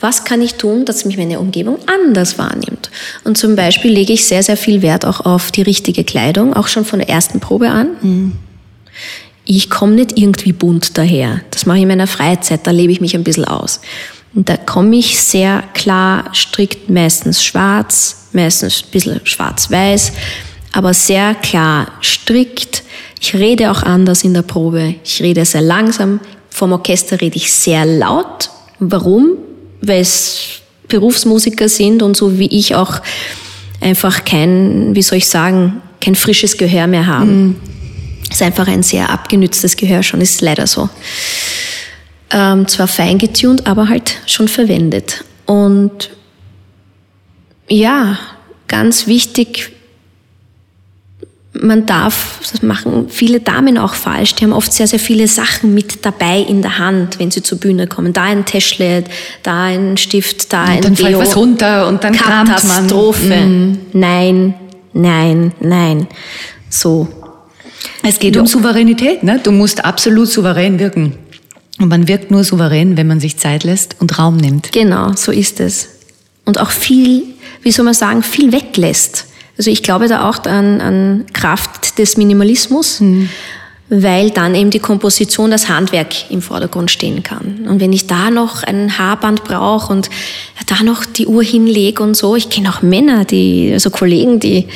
Was kann ich tun, dass mich meine Umgebung anders wahrnimmt? Und zum Beispiel lege ich sehr, sehr viel Wert auch auf die richtige Kleidung, auch schon von der ersten Probe an. Mhm. Ich komme nicht irgendwie bunt daher. Das mache ich in meiner Freizeit, da lebe ich mich ein bisschen aus. Und da komme ich sehr klar, strikt, meistens schwarz, meistens ein bisschen schwarz-weiß, aber sehr klar, strikt. Ich rede auch anders in der Probe. Ich rede sehr langsam. Vom Orchester rede ich sehr laut. Warum? Weil es Berufsmusiker sind und so wie ich auch einfach kein, wie soll ich sagen, kein frisches Gehör mehr haben. Mhm. Ist einfach ein sehr abgenütztes Gehör schon, ist leider so. Ähm, zwar fein getuned, aber halt schon verwendet. Und ja, ganz wichtig man darf, das machen viele Damen auch falsch, die haben oft sehr, sehr viele Sachen mit dabei in der Hand, wenn sie zur Bühne kommen. Da ein Täschle, da ein Stift, da und ein dann Deo. fällt was runter und dann Katastrophe. Mhm. Nein, nein, nein. So. Es geht ja. um Souveränität, ne? Du musst absolut souverän wirken. Und man wirkt nur souverän, wenn man sich Zeit lässt und Raum nimmt. Genau, so ist es. Und auch viel, wie soll man sagen, viel weglässt. Also ich glaube da auch an, an Kraft des Minimalismus. Mhm. weil dann eben die Komposition, das Handwerk im Vordergrund stehen kann. Und wenn ich da noch ein Haarband brauche und da noch die Uhr hinlege und so, ich kenne auch Männer, die, also Kollegen, die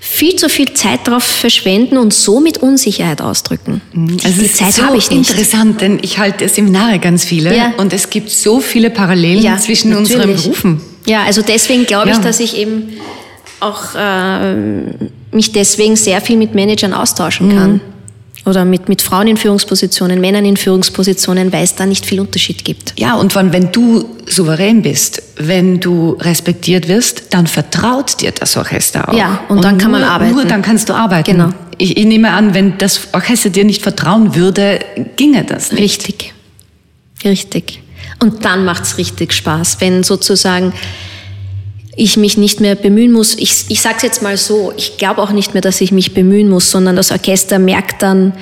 viel zu viel Zeit darauf verschwenden und somit Unsicherheit ausdrücken. Also die Zeit so habe ich nicht. interessant, denn ich halte Seminare ganz viele ja. und es gibt so viele Parallelen ja, zwischen natürlich. unseren Berufen. Ja, also deswegen glaube ja. ich, dass ich eben auch äh, mich deswegen sehr viel mit Managern austauschen kann. Mhm oder mit, mit Frauen in Führungspositionen, Männern in Führungspositionen, weil es da nicht viel Unterschied gibt. Ja, und wenn, wenn du souverän bist, wenn du respektiert wirst, dann vertraut dir das Orchester auch. Ja, und, und dann kann nur, man arbeiten. Nur dann kannst du arbeiten. Genau. Ich, ich nehme an, wenn das Orchester dir nicht vertrauen würde, ginge das nicht. Richtig. Richtig. Und dann macht's richtig Spaß, wenn sozusagen ich mich nicht mehr bemühen muss. Ich, ich sage es jetzt mal so, ich glaube auch nicht mehr, dass ich mich bemühen muss, sondern das Orchester merkt dann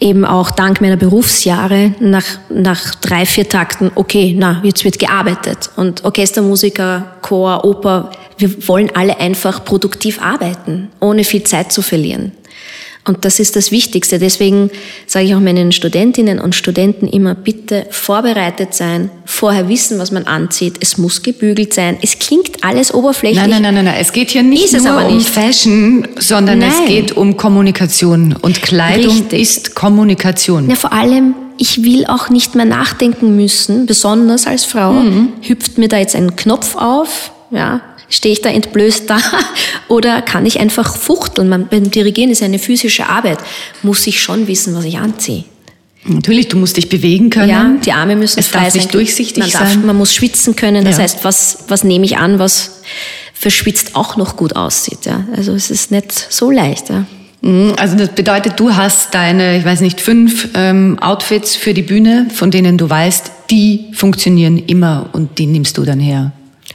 eben auch dank meiner Berufsjahre nach, nach drei, vier Takten, okay, na, jetzt wird gearbeitet. Und Orchestermusiker, Chor, Oper, wir wollen alle einfach produktiv arbeiten, ohne viel Zeit zu verlieren. Und das ist das Wichtigste. Deswegen sage ich auch meinen Studentinnen und Studenten immer, bitte vorbereitet sein, vorher wissen, was man anzieht. Es muss gebügelt sein. Es klingt alles oberflächlich. Nein, nein, nein, nein. nein. Es geht hier nicht ist nur um nicht. Fashion, sondern nein. es geht um Kommunikation. Und Kleidung Richtig. ist Kommunikation. Ja, vor allem, ich will auch nicht mehr nachdenken müssen, besonders als Frau. Mhm. Hüpft mir da jetzt ein Knopf auf? Ja, Stehe ich da entblößt da oder kann ich einfach fuchteln? Man, beim Dirigieren ist eine physische Arbeit. Muss ich schon wissen, was ich anziehe. Natürlich, du musst dich bewegen können. Ja, die Arme müssen es frei darf sein. nicht durchsichtig man darf, sein. Man muss schwitzen können. Das ja. heißt, was, was nehme ich an, was verschwitzt auch noch gut aussieht. Ja. Also es ist nicht so leicht. Ja. Mhm, also das bedeutet, du hast deine, ich weiß nicht, fünf ähm, Outfits für die Bühne, von denen du weißt, die funktionieren immer und die nimmst du dann her.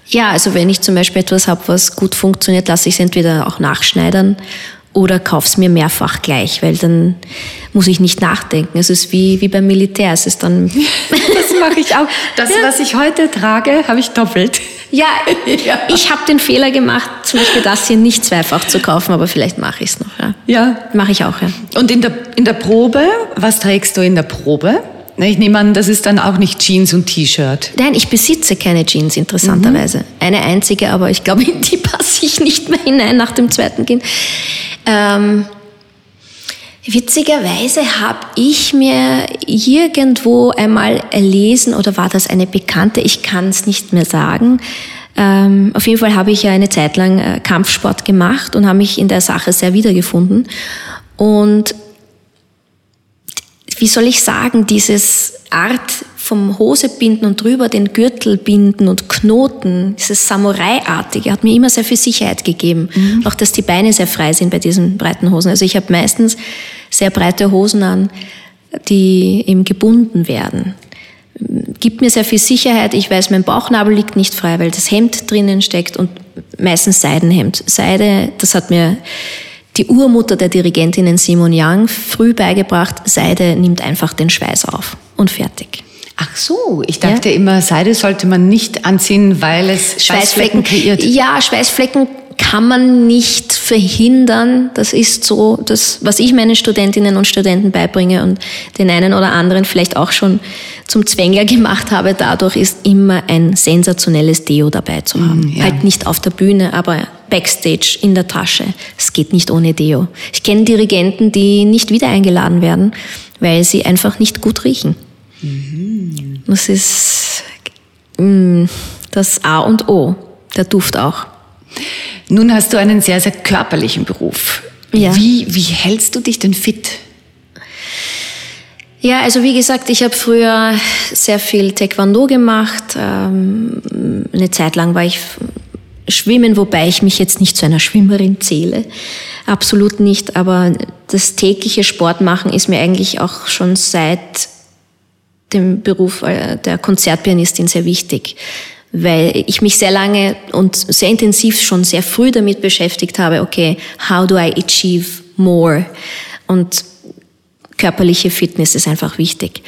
Ja, also wenn ich zum Beispiel etwas habe, was gut funktioniert, lasse ich es entweder auch nachschneidern oder kaufe es mir mehrfach gleich, weil dann muss ich nicht nachdenken. Es ist wie, wie beim Militär. Es ist dann. das mache ich auch. Das, ja. was ich heute trage, habe ich doppelt. Ja, ja. ich habe den Fehler gemacht, zum Beispiel das hier nicht zweifach zu kaufen, aber vielleicht mache ich es noch. Ja, ja. mache ich auch. Ja. Und in der, in der Probe, was trägst du in der Probe? Ich nehme an, das ist dann auch nicht Jeans und T-Shirt. Nein, ich besitze keine Jeans, interessanterweise. Mhm. Eine einzige, aber ich glaube, in die passe ich nicht mehr hinein nach dem zweiten Kind. Ähm, witzigerweise habe ich mir irgendwo einmal erlesen, oder war das eine Bekannte, ich kann es nicht mehr sagen, ähm, auf jeden Fall habe ich ja eine Zeit lang äh, Kampfsport gemacht und habe mich in der Sache sehr wiedergefunden. Und wie soll ich sagen, dieses Art vom Hose binden und drüber den Gürtel binden und Knoten, dieses Samurai-artige, hat mir immer sehr viel Sicherheit gegeben. Mhm. Auch, dass die Beine sehr frei sind bei diesen breiten Hosen. Also ich habe meistens sehr breite Hosen an, die eben gebunden werden. Gibt mir sehr viel Sicherheit. Ich weiß, mein Bauchnabel liegt nicht frei, weil das Hemd drinnen steckt und meistens Seidenhemd. Seide, das hat mir die Urmutter der Dirigentinnen Simon Young früh beigebracht, Seide nimmt einfach den Schweiß auf und fertig. Ach so, ich dachte ja? immer, Seide sollte man nicht anziehen, weil es Schweißflecken, Schweißflecken kreiert. Ja, Schweißflecken kann man nicht verhindern. Das ist so, das, was ich meinen Studentinnen und Studenten beibringe und den einen oder anderen vielleicht auch schon zum Zwängler gemacht habe. Dadurch ist immer ein sensationelles Deo dabei zu haben. Mm, ja. Halt nicht auf der Bühne, aber backstage in der Tasche. Es geht nicht ohne Deo. Ich kenne Dirigenten, die nicht wieder eingeladen werden, weil sie einfach nicht gut riechen. Mhm. Das ist mm, das A und O, der Duft auch. Nun hast du einen sehr, sehr körperlichen Beruf. Ja. Wie, wie hältst du dich denn fit? Ja, also wie gesagt, ich habe früher sehr viel Taekwondo gemacht. Ähm, eine Zeit lang war ich schwimmen, wobei ich mich jetzt nicht zu einer Schwimmerin zähle. Absolut nicht. Aber das tägliche Sportmachen ist mir eigentlich auch schon seit dem Beruf äh, der Konzertpianistin sehr wichtig weil ich mich sehr lange und sehr intensiv schon sehr früh damit beschäftigt habe, okay, how do I achieve more? Und körperliche Fitness ist einfach wichtig.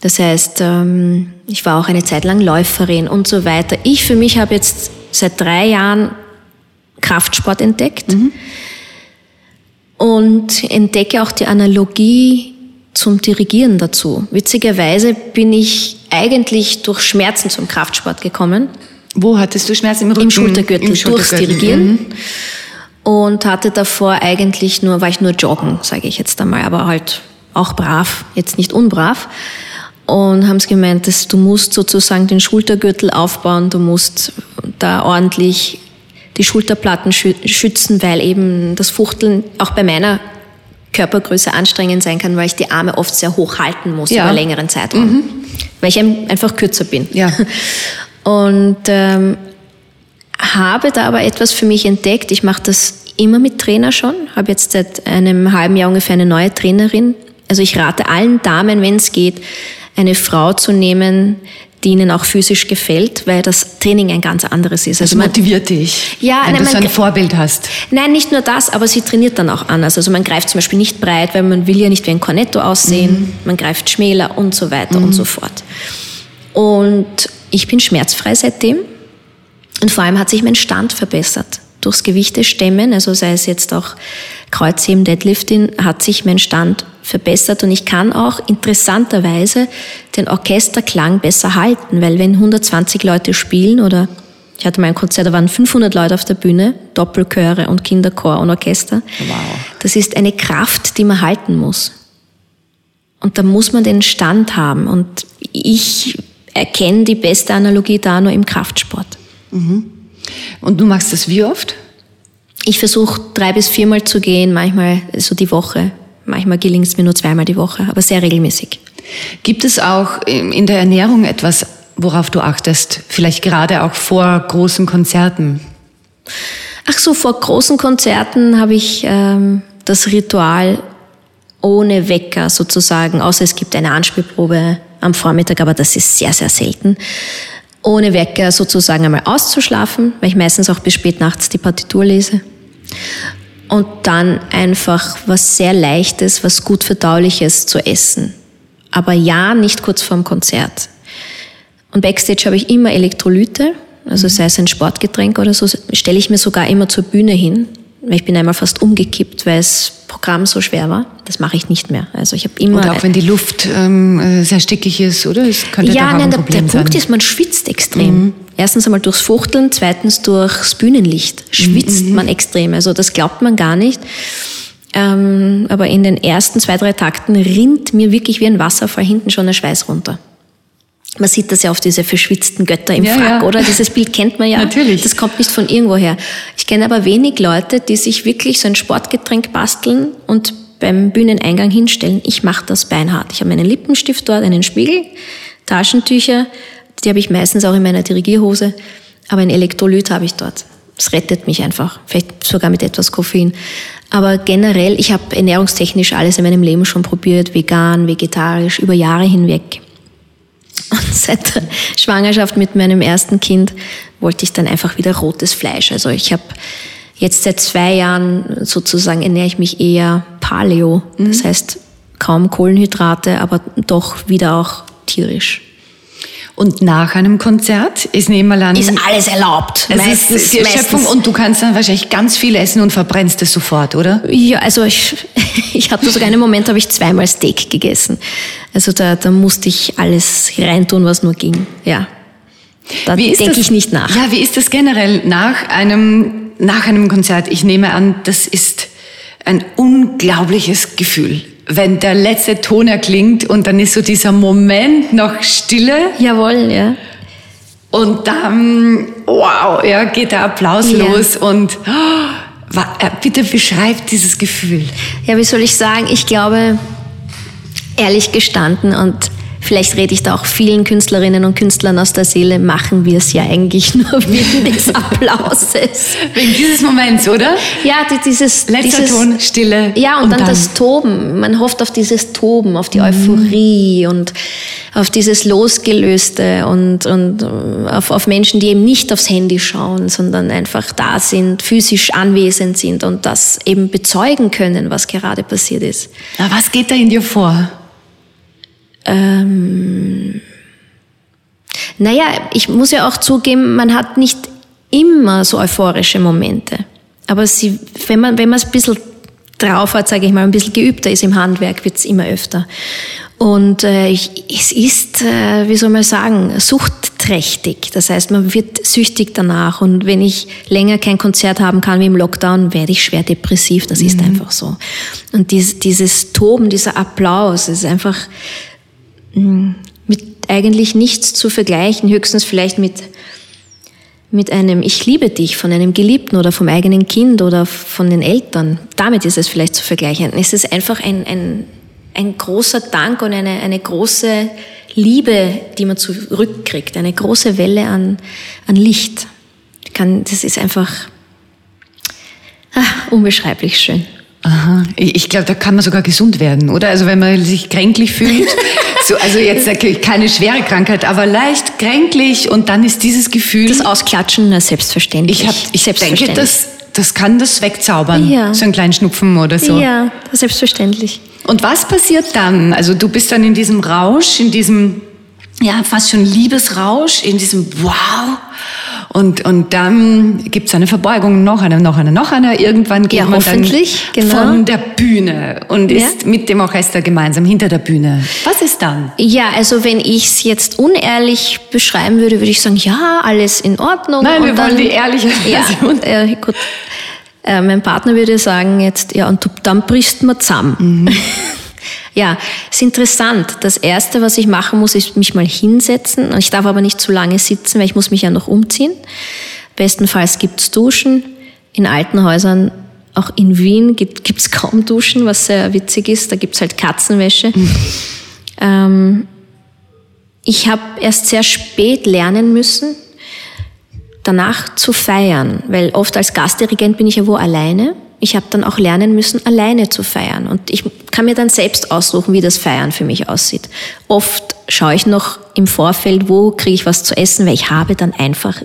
Das heißt, ähm, ich war auch eine Zeit lang Läuferin und so weiter. Ich für mich habe jetzt seit drei Jahren Kraftsport entdeckt. Mhm. und entdecke auch die Analogie zum Dirigieren dazu. Witzigerweise bin ich eigentlich durch Schmerzen zum Kraftsport gekommen. Wo hattest du Schmerzen? Im Rücken? Im Schultergürtel, Im durchs Dirigieren. Mhm. Und hatte davor eigentlich nur, war ich nur joggen, sage ich jetzt einmal, aber halt auch brav, jetzt nicht unbrav. Und haben es gemeint, dass du musst sozusagen den Schultergürtel aufbauen, du musst da ordentlich die Schulterplatten schützen, weil eben das Fuchteln auch bei meiner Körpergröße anstrengend sein kann, weil ich die Arme oft sehr hoch halten muss ja. über längeren Zeitraum, mhm. weil ich einfach kürzer bin. Ja. Und ähm, habe da aber etwas für mich entdeckt. Ich mache das immer mit Trainer schon, habe jetzt seit einem halben Jahr ungefähr eine neue Trainerin. Also ich rate allen Damen, wenn es geht, eine Frau zu nehmen, die ihnen auch physisch gefällt, weil das Training ein ganz anderes ist. Also, also motiviert dich, ja, wenn nein, du so ein Vorbild hast. Nein, nicht nur das, aber sie trainiert dann auch anders. Also man greift zum Beispiel nicht breit, weil man will ja nicht wie ein Cornetto aussehen. Mhm. Man greift schmäler und so weiter mhm. und so fort. Und ich bin schmerzfrei seitdem. Und vor allem hat sich mein Stand verbessert. Durchs Gewichte stemmen, also sei es jetzt auch Kreuzheben, Deadlifting, hat sich mein Stand verbessert und ich kann auch interessanterweise den Orchesterklang besser halten, weil wenn 120 Leute spielen oder ich hatte mal ein Konzert, da waren 500 Leute auf der Bühne, Doppelchöre und Kinderchor und Orchester. Wow. Das ist eine Kraft, die man halten muss. Und da muss man den Stand haben. Und ich erkenne die beste Analogie da nur im Kraftsport. Mhm. Und du machst das wie oft? Ich versuche drei bis viermal zu gehen, manchmal so die Woche. Manchmal gelingt es mir nur zweimal die Woche, aber sehr regelmäßig. Gibt es auch in der Ernährung etwas, worauf du achtest? Vielleicht gerade auch vor großen Konzerten? Ach so, vor großen Konzerten habe ich ähm, das Ritual ohne Wecker sozusagen, außer es gibt eine Anspielprobe am Vormittag, aber das ist sehr, sehr selten. Ohne Wecker sozusagen einmal auszuschlafen, weil ich meistens auch bis spät nachts die Partitur lese und dann einfach was sehr Leichtes, was gut Verdauliches zu essen. Aber ja, nicht kurz vorm Konzert. Und backstage habe ich immer Elektrolyte, also sei es ein Sportgetränk oder so, stelle ich mir sogar immer zur Bühne hin. Ich bin einmal fast umgekippt, weil das Programm so schwer war. Das mache ich nicht mehr. Also ich habe immer. Und auch wenn die Luft ähm, sehr stickig ist, oder? Das könnte ja, nein, der, der Punkt ist, man schwitzt extrem. Mhm. Erstens einmal durchs Fuchteln, zweitens durchs Bühnenlicht schwitzt mhm. man extrem. Also das glaubt man gar nicht. Ähm, aber in den ersten zwei, drei Takten rinnt mir wirklich wie ein Wasserfall hinten schon der Schweiß runter. Man sieht das ja auf diese verschwitzten Götter im ja, Frack, ja. oder? Dieses Bild kennt man ja. Natürlich. Das kommt nicht von irgendwoher. Ich kenne aber wenig Leute, die sich wirklich so ein Sportgetränk basteln und beim Bühneneingang hinstellen. Ich mache das beinhart. Ich habe meinen Lippenstift dort, einen Spiegel, Taschentücher, die habe ich meistens auch in meiner Dirigierhose, aber ein Elektrolyt habe ich dort. Das rettet mich einfach, vielleicht sogar mit etwas Koffein. Aber generell, ich habe ernährungstechnisch alles in meinem Leben schon probiert, vegan, vegetarisch, über Jahre hinweg. Und seit der Schwangerschaft mit meinem ersten Kind wollte ich dann einfach wieder rotes Fleisch. Also ich habe jetzt seit zwei Jahren sozusagen ernähre ich mich eher Paleo. Das mhm. heißt kaum Kohlenhydrate, aber doch wieder auch tierisch. Und nach einem Konzert ist nehme mal an. Ist alles erlaubt. Es meistens, ist die Erschöpfung und du kannst dann wahrscheinlich ganz viel essen und verbrennst es sofort, oder? Ja, also ich, ich hatte sogar einen Moment, habe ich zweimal Steak gegessen. Also da, da musste ich alles reintun, was nur ging. Ja. Da denke ich nicht nach. Ja, wie ist das generell nach einem, nach einem Konzert? Ich nehme an, das ist ein unglaubliches Gefühl wenn der letzte Ton erklingt und dann ist so dieser Moment noch Stille. Jawohl, ja. Und dann, wow, ja, geht der Applaus ja. los und oh, bitte beschreibt dieses Gefühl. Ja, wie soll ich sagen? Ich glaube, ehrlich gestanden und vielleicht rede ich da auch vielen Künstlerinnen und Künstlern aus der Seele, machen wir es ja eigentlich nur wegen des Applauses. Wegen dieses Moments, oder? Ja, dieses... Letzter dieses, Ton, Stille. Ja, und, und dann, dann, das Toben. Man hofft auf dieses Toben, auf die mhm. Euphorie und auf dieses Losgelöste und, und auf, auf Menschen, die eben nicht aufs Handy schauen, sondern einfach da sind, physisch anwesend sind und das eben bezeugen können, was gerade passiert ist. Na, was geht da in dir vor? Ähm, naja, ich muss ja auch zugeben, man hat nicht immer so euphorische Momente. Aber sie, wenn man wenn man es ein bisschen drauf hat, sage ich mal, ein bisschen geübter ist im Handwerk, wird es immer öfter. Und äh, ich, es ist, äh, wie soll man sagen, suchtträchtig. Das heißt, man wird süchtig danach. Und wenn ich länger kein Konzert haben kann wie im Lockdown, werde ich schwer depressiv. Das mhm. ist einfach so. Und dies, dieses Toben, dieser Applaus, ist einfach mit eigentlich nichts zu vergleichen, höchstens vielleicht mit mit einem Ich liebe dich von einem Geliebten oder vom eigenen Kind oder von den Eltern. Damit ist es vielleicht zu vergleichen. Es ist einfach ein, ein, ein großer Dank und eine, eine große Liebe, die man zurückkriegt, eine große Welle an, an Licht. Kann, das ist einfach ach, unbeschreiblich schön. Aha. Ich glaube, da kann man sogar gesund werden, oder? Also wenn man sich kränklich fühlt, so, also jetzt keine schwere Krankheit, aber leicht kränklich und dann ist dieses Gefühl. Das Ausklatschen, na, selbstverständlich. Ich, hab, ich selbstverständlich. denke, das, das kann das wegzaubern. Ja. So einen kleinen Schnupfen oder so. Ja, selbstverständlich. Und was passiert dann? Also du bist dann in diesem Rausch, in diesem, ja, fast schon Liebesrausch, in diesem Wow. Und, und dann gibt's eine Verbeugung, noch eine, noch eine, noch eine. Irgendwann geht ja, man dann genau. von der Bühne und ja. ist mit dem Orchester gemeinsam hinter der Bühne. Was ist dann? Ja, also wenn ich es jetzt unehrlich beschreiben würde, würde ich sagen, ja, alles in Ordnung. Nein, wir wollen die ehrliche Version. Ja, äh, gut. Äh, mein Partner würde sagen jetzt, ja, und dann brichst man zusammen. Mhm. Ja, ist interessant. Das erste, was ich machen muss, ist mich mal hinsetzen. Ich darf aber nicht zu lange sitzen, weil ich muss mich ja noch umziehen. Bestenfalls gibt's Duschen. In alten Häusern, auch in Wien, gibt es kaum Duschen, was sehr witzig ist. Da gibt's halt Katzenwäsche. Mhm. Ähm, ich habe erst sehr spät lernen müssen, danach zu feiern, weil oft als Gastdirigent bin ich ja wo alleine ich habe dann auch lernen müssen, alleine zu feiern. Und ich kann mir dann selbst aussuchen, wie das Feiern für mich aussieht. Oft schaue ich noch im Vorfeld, wo kriege ich was zu essen, weil ich habe dann einfach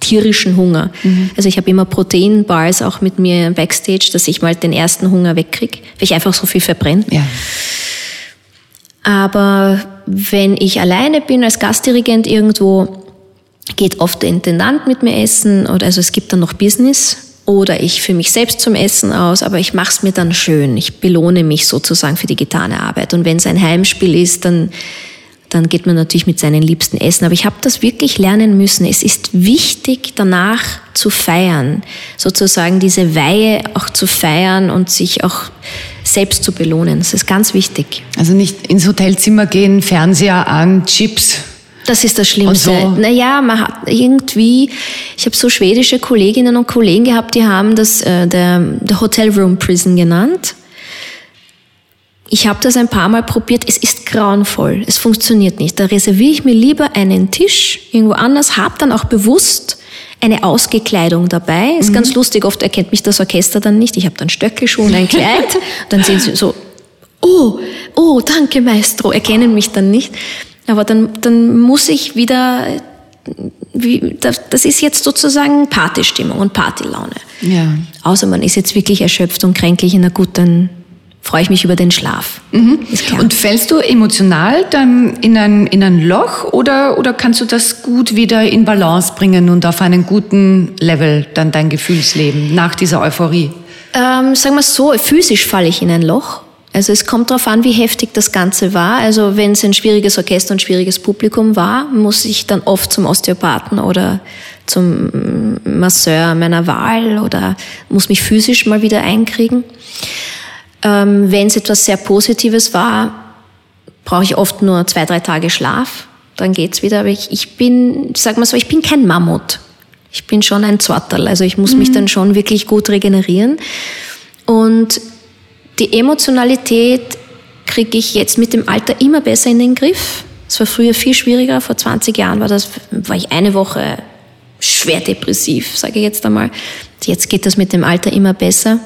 tierischen Hunger. Mhm. Also ich habe immer Proteinbars auch mit mir backstage, dass ich mal den ersten Hunger wegkriege, weil ich einfach so viel verbrenne. Ja. Aber wenn ich alleine bin als Gastdirigent irgendwo, geht oft der Intendant mit mir essen oder also es gibt dann noch Business oder ich für mich selbst zum Essen aus, aber ich mache es mir dann schön. Ich belohne mich sozusagen für die getane Arbeit. Und wenn es ein Heimspiel ist, dann, dann geht man natürlich mit seinen Liebsten essen. Aber ich habe das wirklich lernen müssen. Es ist wichtig, danach zu feiern, sozusagen diese Weihe auch zu feiern und sich auch selbst zu belohnen. Das ist ganz wichtig. Also nicht ins Hotelzimmer gehen, Fernseher an, Chips das ist das Schlimmste. Und so. Naja, man hat irgendwie, ich habe so schwedische Kolleginnen und Kollegen gehabt, die haben das äh, der, der Hotel Room Prison genannt. Ich habe das ein paar Mal probiert. Es ist grauenvoll. Es funktioniert nicht. Da reserviere ich mir lieber einen Tisch irgendwo anders, habe dann auch bewusst eine Ausgekleidung dabei. Ist mhm. ganz lustig. Oft erkennt mich das Orchester dann nicht. Ich habe dann Stöckelschuhe und ein Kleid. dann sehen sie so, oh, oh, danke Maestro, erkennen mich dann nicht. Aber dann, dann muss ich wieder, wie, das ist jetzt sozusagen Partystimmung und Partylaune. Ja. Außer man ist jetzt wirklich erschöpft und kränklich, in einer guten freue ich mich über den Schlaf. Mhm. Und fällst du emotional dann in ein, in ein Loch oder, oder kannst du das gut wieder in Balance bringen und auf einen guten Level dann dein Gefühlsleben nach dieser Euphorie? Ähm, sagen wir so, physisch falle ich in ein Loch also es kommt darauf an, wie heftig das Ganze war. Also wenn es ein schwieriges Orchester und schwieriges Publikum war, muss ich dann oft zum Osteopathen oder zum Masseur meiner Wahl oder muss mich physisch mal wieder einkriegen. Ähm, wenn es etwas sehr Positives war, brauche ich oft nur zwei, drei Tage Schlaf. Dann geht's wieder. Aber ich, ich bin, sag mal so, ich bin kein Mammut. Ich bin schon ein Zotterl. Also ich muss mhm. mich dann schon wirklich gut regenerieren. Und die Emotionalität kriege ich jetzt mit dem Alter immer besser in den Griff. Es war früher viel schwieriger. Vor 20 Jahren war das, war ich eine Woche schwer depressiv, sage ich jetzt einmal. Jetzt geht das mit dem Alter immer besser.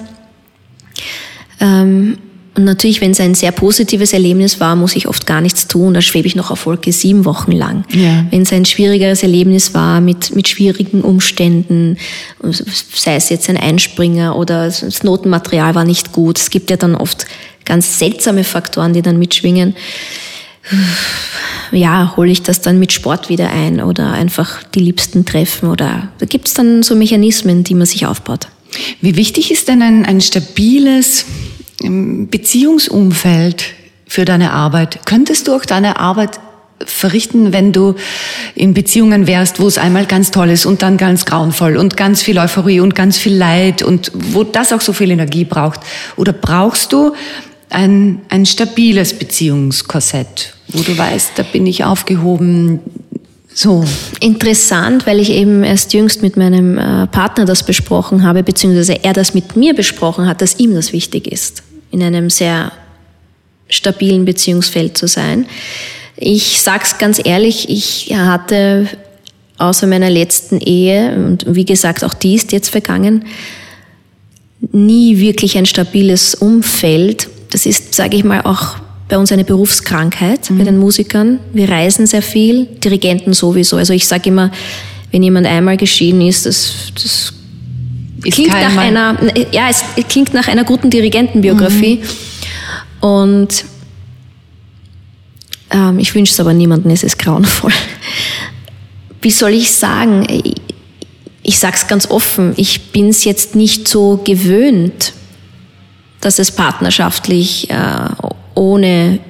Ähm, und natürlich, wenn es ein sehr positives Erlebnis war, muss ich oft gar nichts tun. Da schwebe ich noch auf Wolke sieben Wochen lang. Ja. Wenn es ein schwierigeres Erlebnis war mit, mit schwierigen Umständen, sei es jetzt ein Einspringer oder das Notenmaterial war nicht gut. Es gibt ja dann oft ganz seltsame Faktoren, die dann mitschwingen. Ja, hole ich das dann mit Sport wieder ein oder einfach die Liebsten treffen oder da gibt es dann so Mechanismen, die man sich aufbaut. Wie wichtig ist denn ein, ein stabiles Beziehungsumfeld für deine Arbeit? Könntest du auch deine Arbeit verrichten, wenn du in Beziehungen wärst, wo es einmal ganz toll ist und dann ganz grauenvoll und ganz viel Euphorie und ganz viel Leid und wo das auch so viel Energie braucht? Oder brauchst du ein, ein stabiles Beziehungskorsett, wo du weißt, da bin ich aufgehoben, so. Interessant, weil ich eben erst jüngst mit meinem äh, Partner das besprochen habe, beziehungsweise er das mit mir besprochen hat, dass ihm das wichtig ist, in einem sehr stabilen Beziehungsfeld zu sein. Ich sag's ganz ehrlich, ich hatte außer meiner letzten Ehe, und wie gesagt, auch die ist jetzt vergangen, nie wirklich ein stabiles Umfeld. Das ist, sage ich mal, auch bei uns eine Berufskrankheit, mhm. bei den Musikern. Wir reisen sehr viel, Dirigenten sowieso. Also ich sage immer, wenn jemand einmal geschieden ist, das, das klingt nach einer, ja, es klingt nach einer guten Dirigentenbiografie. Mhm. Und ähm, ich wünsche es aber niemandem, es ist grauenvoll. Wie soll ich sagen? Ich sage es ganz offen, ich bin es jetzt nicht so gewöhnt, dass es partnerschaftlich äh, ohne,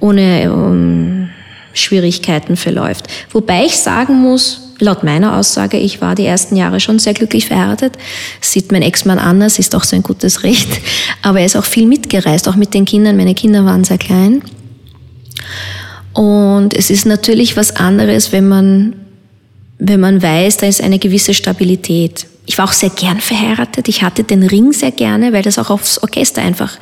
ohne um, ähm, Schwierigkeiten verläuft. Wobei ich sagen muss, laut meiner Aussage, ich war die ersten Jahre schon sehr glücklich verheiratet. sieht mein Ex-Mann anders, ist auch so ein gutes Recht. Aber er ist auch viel mitgereist, auch mit den Kindern. Meine Kinder waren sehr klein. Und es ist natürlich was anderes, wenn man, wenn man weiß, da ist eine gewisse Stabilität. Ich war auch sehr gern verheiratet. Ich hatte den Ring sehr gerne, weil das auch aufs Orchester einfach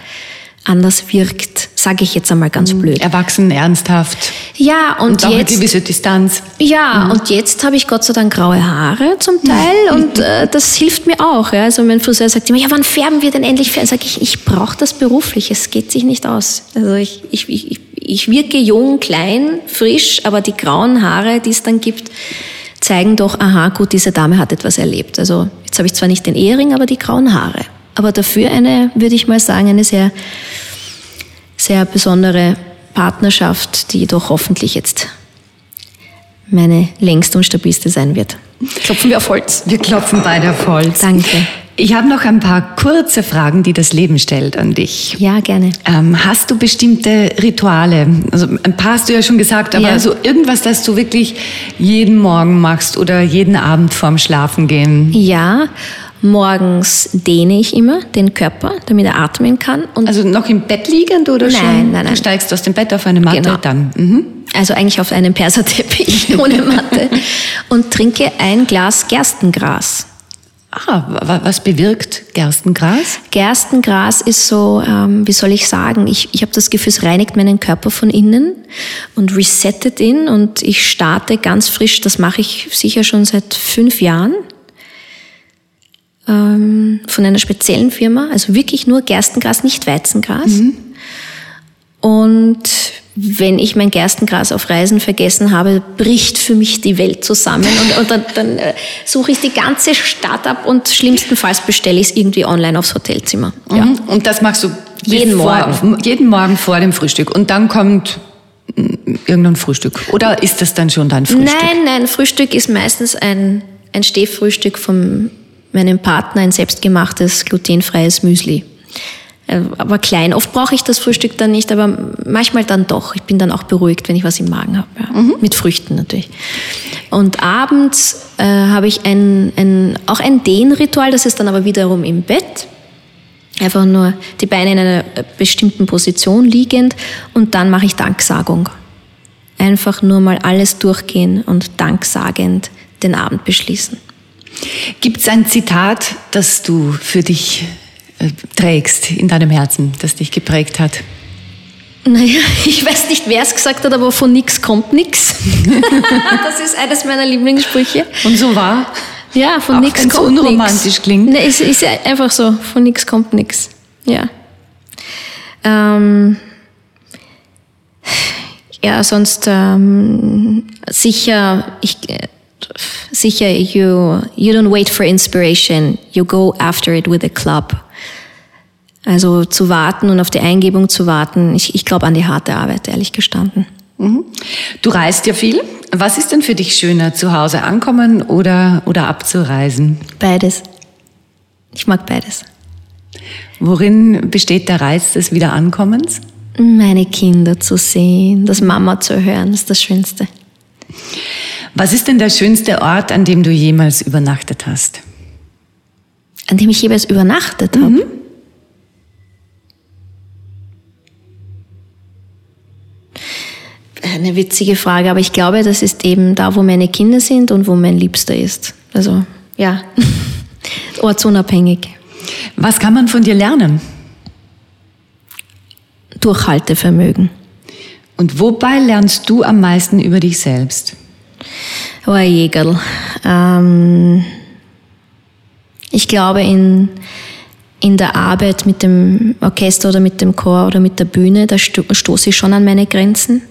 anders wirkt, sage ich jetzt einmal ganz mhm. blöd. Erwachsen, ernsthaft. Ja, und, und auch jetzt, eine gewisse Distanz. Ja, mhm. und jetzt habe ich Gott sei Dank graue Haare zum Teil mhm. und äh, das hilft mir auch. Ja. Also mein Friseur sagt immer, ja, wann färben wir denn endlich Färben? Sag ich, ich brauche das beruflich, es geht sich nicht aus. Also ich, ich, ich, ich wirke jung, klein, frisch, aber die grauen Haare, die es dann gibt, zeigen doch, aha, gut, diese Dame hat etwas erlebt. Also jetzt habe ich zwar nicht den Ehering, aber die grauen Haare aber dafür eine, würde ich mal sagen, eine sehr, sehr besondere Partnerschaft, die doch hoffentlich jetzt meine längste und stabilste sein wird. Klopfen wir auf Holz. Wir klopfen beide auf Holz. Danke. Ich habe noch ein paar kurze Fragen, die das Leben stellt an dich. Ja, gerne. Ähm, hast du bestimmte Rituale? Also ein paar hast du ja schon gesagt, aber ja. so irgendwas, das du wirklich jeden Morgen machst oder jeden Abend vorm Schlafengehen? Ja, Morgens dehne ich immer den Körper, damit er atmen kann. Und also noch im Bett liegend oder nein, schon? Nein, nein, Du steigst aus dem Bett auf eine Matte genau. dann? Mhm. Also eigentlich auf einen Perserteppich ohne Matte. und trinke ein Glas Gerstengras. Ah, was bewirkt Gerstengras? Gerstengras ist so, ähm, wie soll ich sagen, ich, ich habe das Gefühl, es reinigt meinen Körper von innen und resettet ihn und ich starte ganz frisch, das mache ich sicher schon seit fünf Jahren ähm, von einer speziellen Firma, also wirklich nur Gerstengras, nicht Weizengras. Mhm. Und wenn ich mein Gerstengras auf Reisen vergessen habe, bricht für mich die Welt zusammen und, und dann, dann äh, suche ich die ganze Stadt ab und schlimmstenfalls bestelle ich es irgendwie online aufs Hotelzimmer. Mhm. Ja. Und das machst du jeden Morgen? Jeden Morgen vor dem Frühstück. Und dann kommt mm, irgendein Frühstück. Oder ist das dann schon dein Frühstück? Nein, nein, Frühstück ist meistens ein, ein Stehfrühstück vom meinem Partner ein selbstgemachtes glutenfreies Müsli. Äh, aber klein. Oft brauche ich das Frühstück dann nicht, aber manchmal dann doch. Ich bin dann auch beruhigt, wenn ich was im Magen habe. Ja. Mhm. Mit Früchten natürlich. Und abends äh, habe ich ein, ein, auch ein Dehnritual, das ist dann aber wiederum im Bett. Einfach nur die Beine in einer bestimmten Position liegend und dann mache ich Danksagung. Einfach nur mal alles durchgehen und danksagend den Abend beschließen. Gibt es ein Zitat, das du für dich äh, trägst in deinem Herzen, das dich geprägt hat? Naja, ich weiß nicht, wer es gesagt hat, aber von nichts kommt nichts. das ist eines meiner Lieblingssprüche. Und so war? Ja, von nichts kommt nichts. unromantisch nix. klingt. Nee, es ist einfach so, von nichts kommt nichts. Ja. Ähm, ja, sonst ähm, sicher, ich, äh, sicher, you, you don't wait for inspiration, you go after it with a club. Also zu warten und auf die Eingebung zu warten, ich, ich glaube an die harte Arbeit, ehrlich gestanden. Mhm. Du reist ja viel. Was ist denn für dich schöner, zu Hause ankommen oder, oder abzureisen? Beides. Ich mag beides. Worin besteht der Reiz des Wiederankommens? Meine Kinder zu sehen, das Mama zu hören, ist das Schönste. Was ist denn der schönste Ort, an dem du jemals übernachtet hast? An dem ich jeweils übernachtet habe? Mhm. Eine witzige Frage, aber ich glaube, das ist eben da, wo meine Kinder sind und wo mein Liebster ist. Also ja, ortsunabhängig. Was kann man von dir lernen? Durchhaltevermögen. Und wobei lernst du am meisten über dich selbst? Oh, Jägerl. Ähm, ich glaube, in, in der Arbeit mit dem Orchester oder mit dem Chor oder mit der Bühne, da stoße ich schon an meine Grenzen.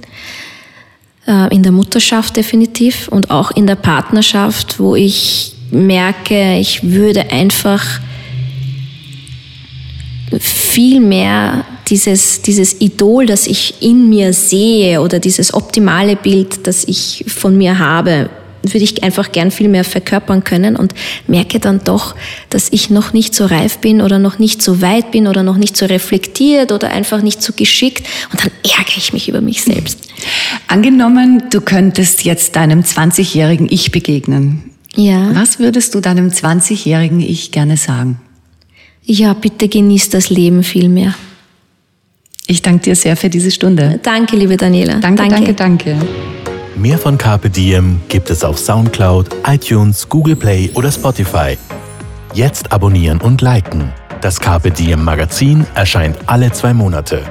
Äh, in der Mutterschaft definitiv und auch in der Partnerschaft, wo ich merke, ich würde einfach viel mehr dieses, dieses Idol, das ich in mir sehe oder dieses optimale Bild, das ich von mir habe, würde ich einfach gern viel mehr verkörpern können und merke dann doch, dass ich noch nicht so reif bin oder noch nicht so weit bin oder noch nicht so reflektiert oder einfach nicht so geschickt und dann ärgere ich mich über mich selbst. Angenommen, du könntest jetzt deinem 20-jährigen Ich begegnen. Ja. Was würdest du deinem 20-jährigen Ich gerne sagen? Ja, bitte genieß das Leben viel mehr. Ich danke dir sehr für diese Stunde. Danke, liebe Daniela. Danke, danke, danke. danke. Mehr von Carpe Diem gibt es auf Soundcloud, iTunes, Google Play oder Spotify. Jetzt abonnieren und liken. Das Carpe Diem Magazin erscheint alle zwei Monate.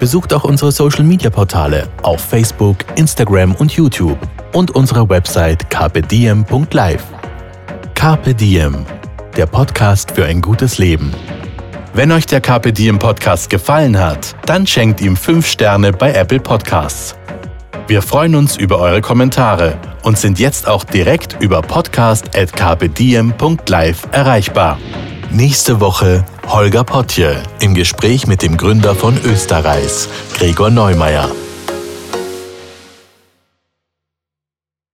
Besucht auch unsere Social Media Portale auf Facebook, Instagram und YouTube und unsere Website carpediem.live. Carpe Diem der Podcast für ein gutes Leben. Wenn euch der Carpe Diem Podcast gefallen hat, dann schenkt ihm 5 Sterne bei Apple Podcasts. Wir freuen uns über eure Kommentare und sind jetzt auch direkt über podcast.carpediem.live erreichbar. Nächste Woche Holger Potje im Gespräch mit dem Gründer von Österreichs, Gregor Neumeier.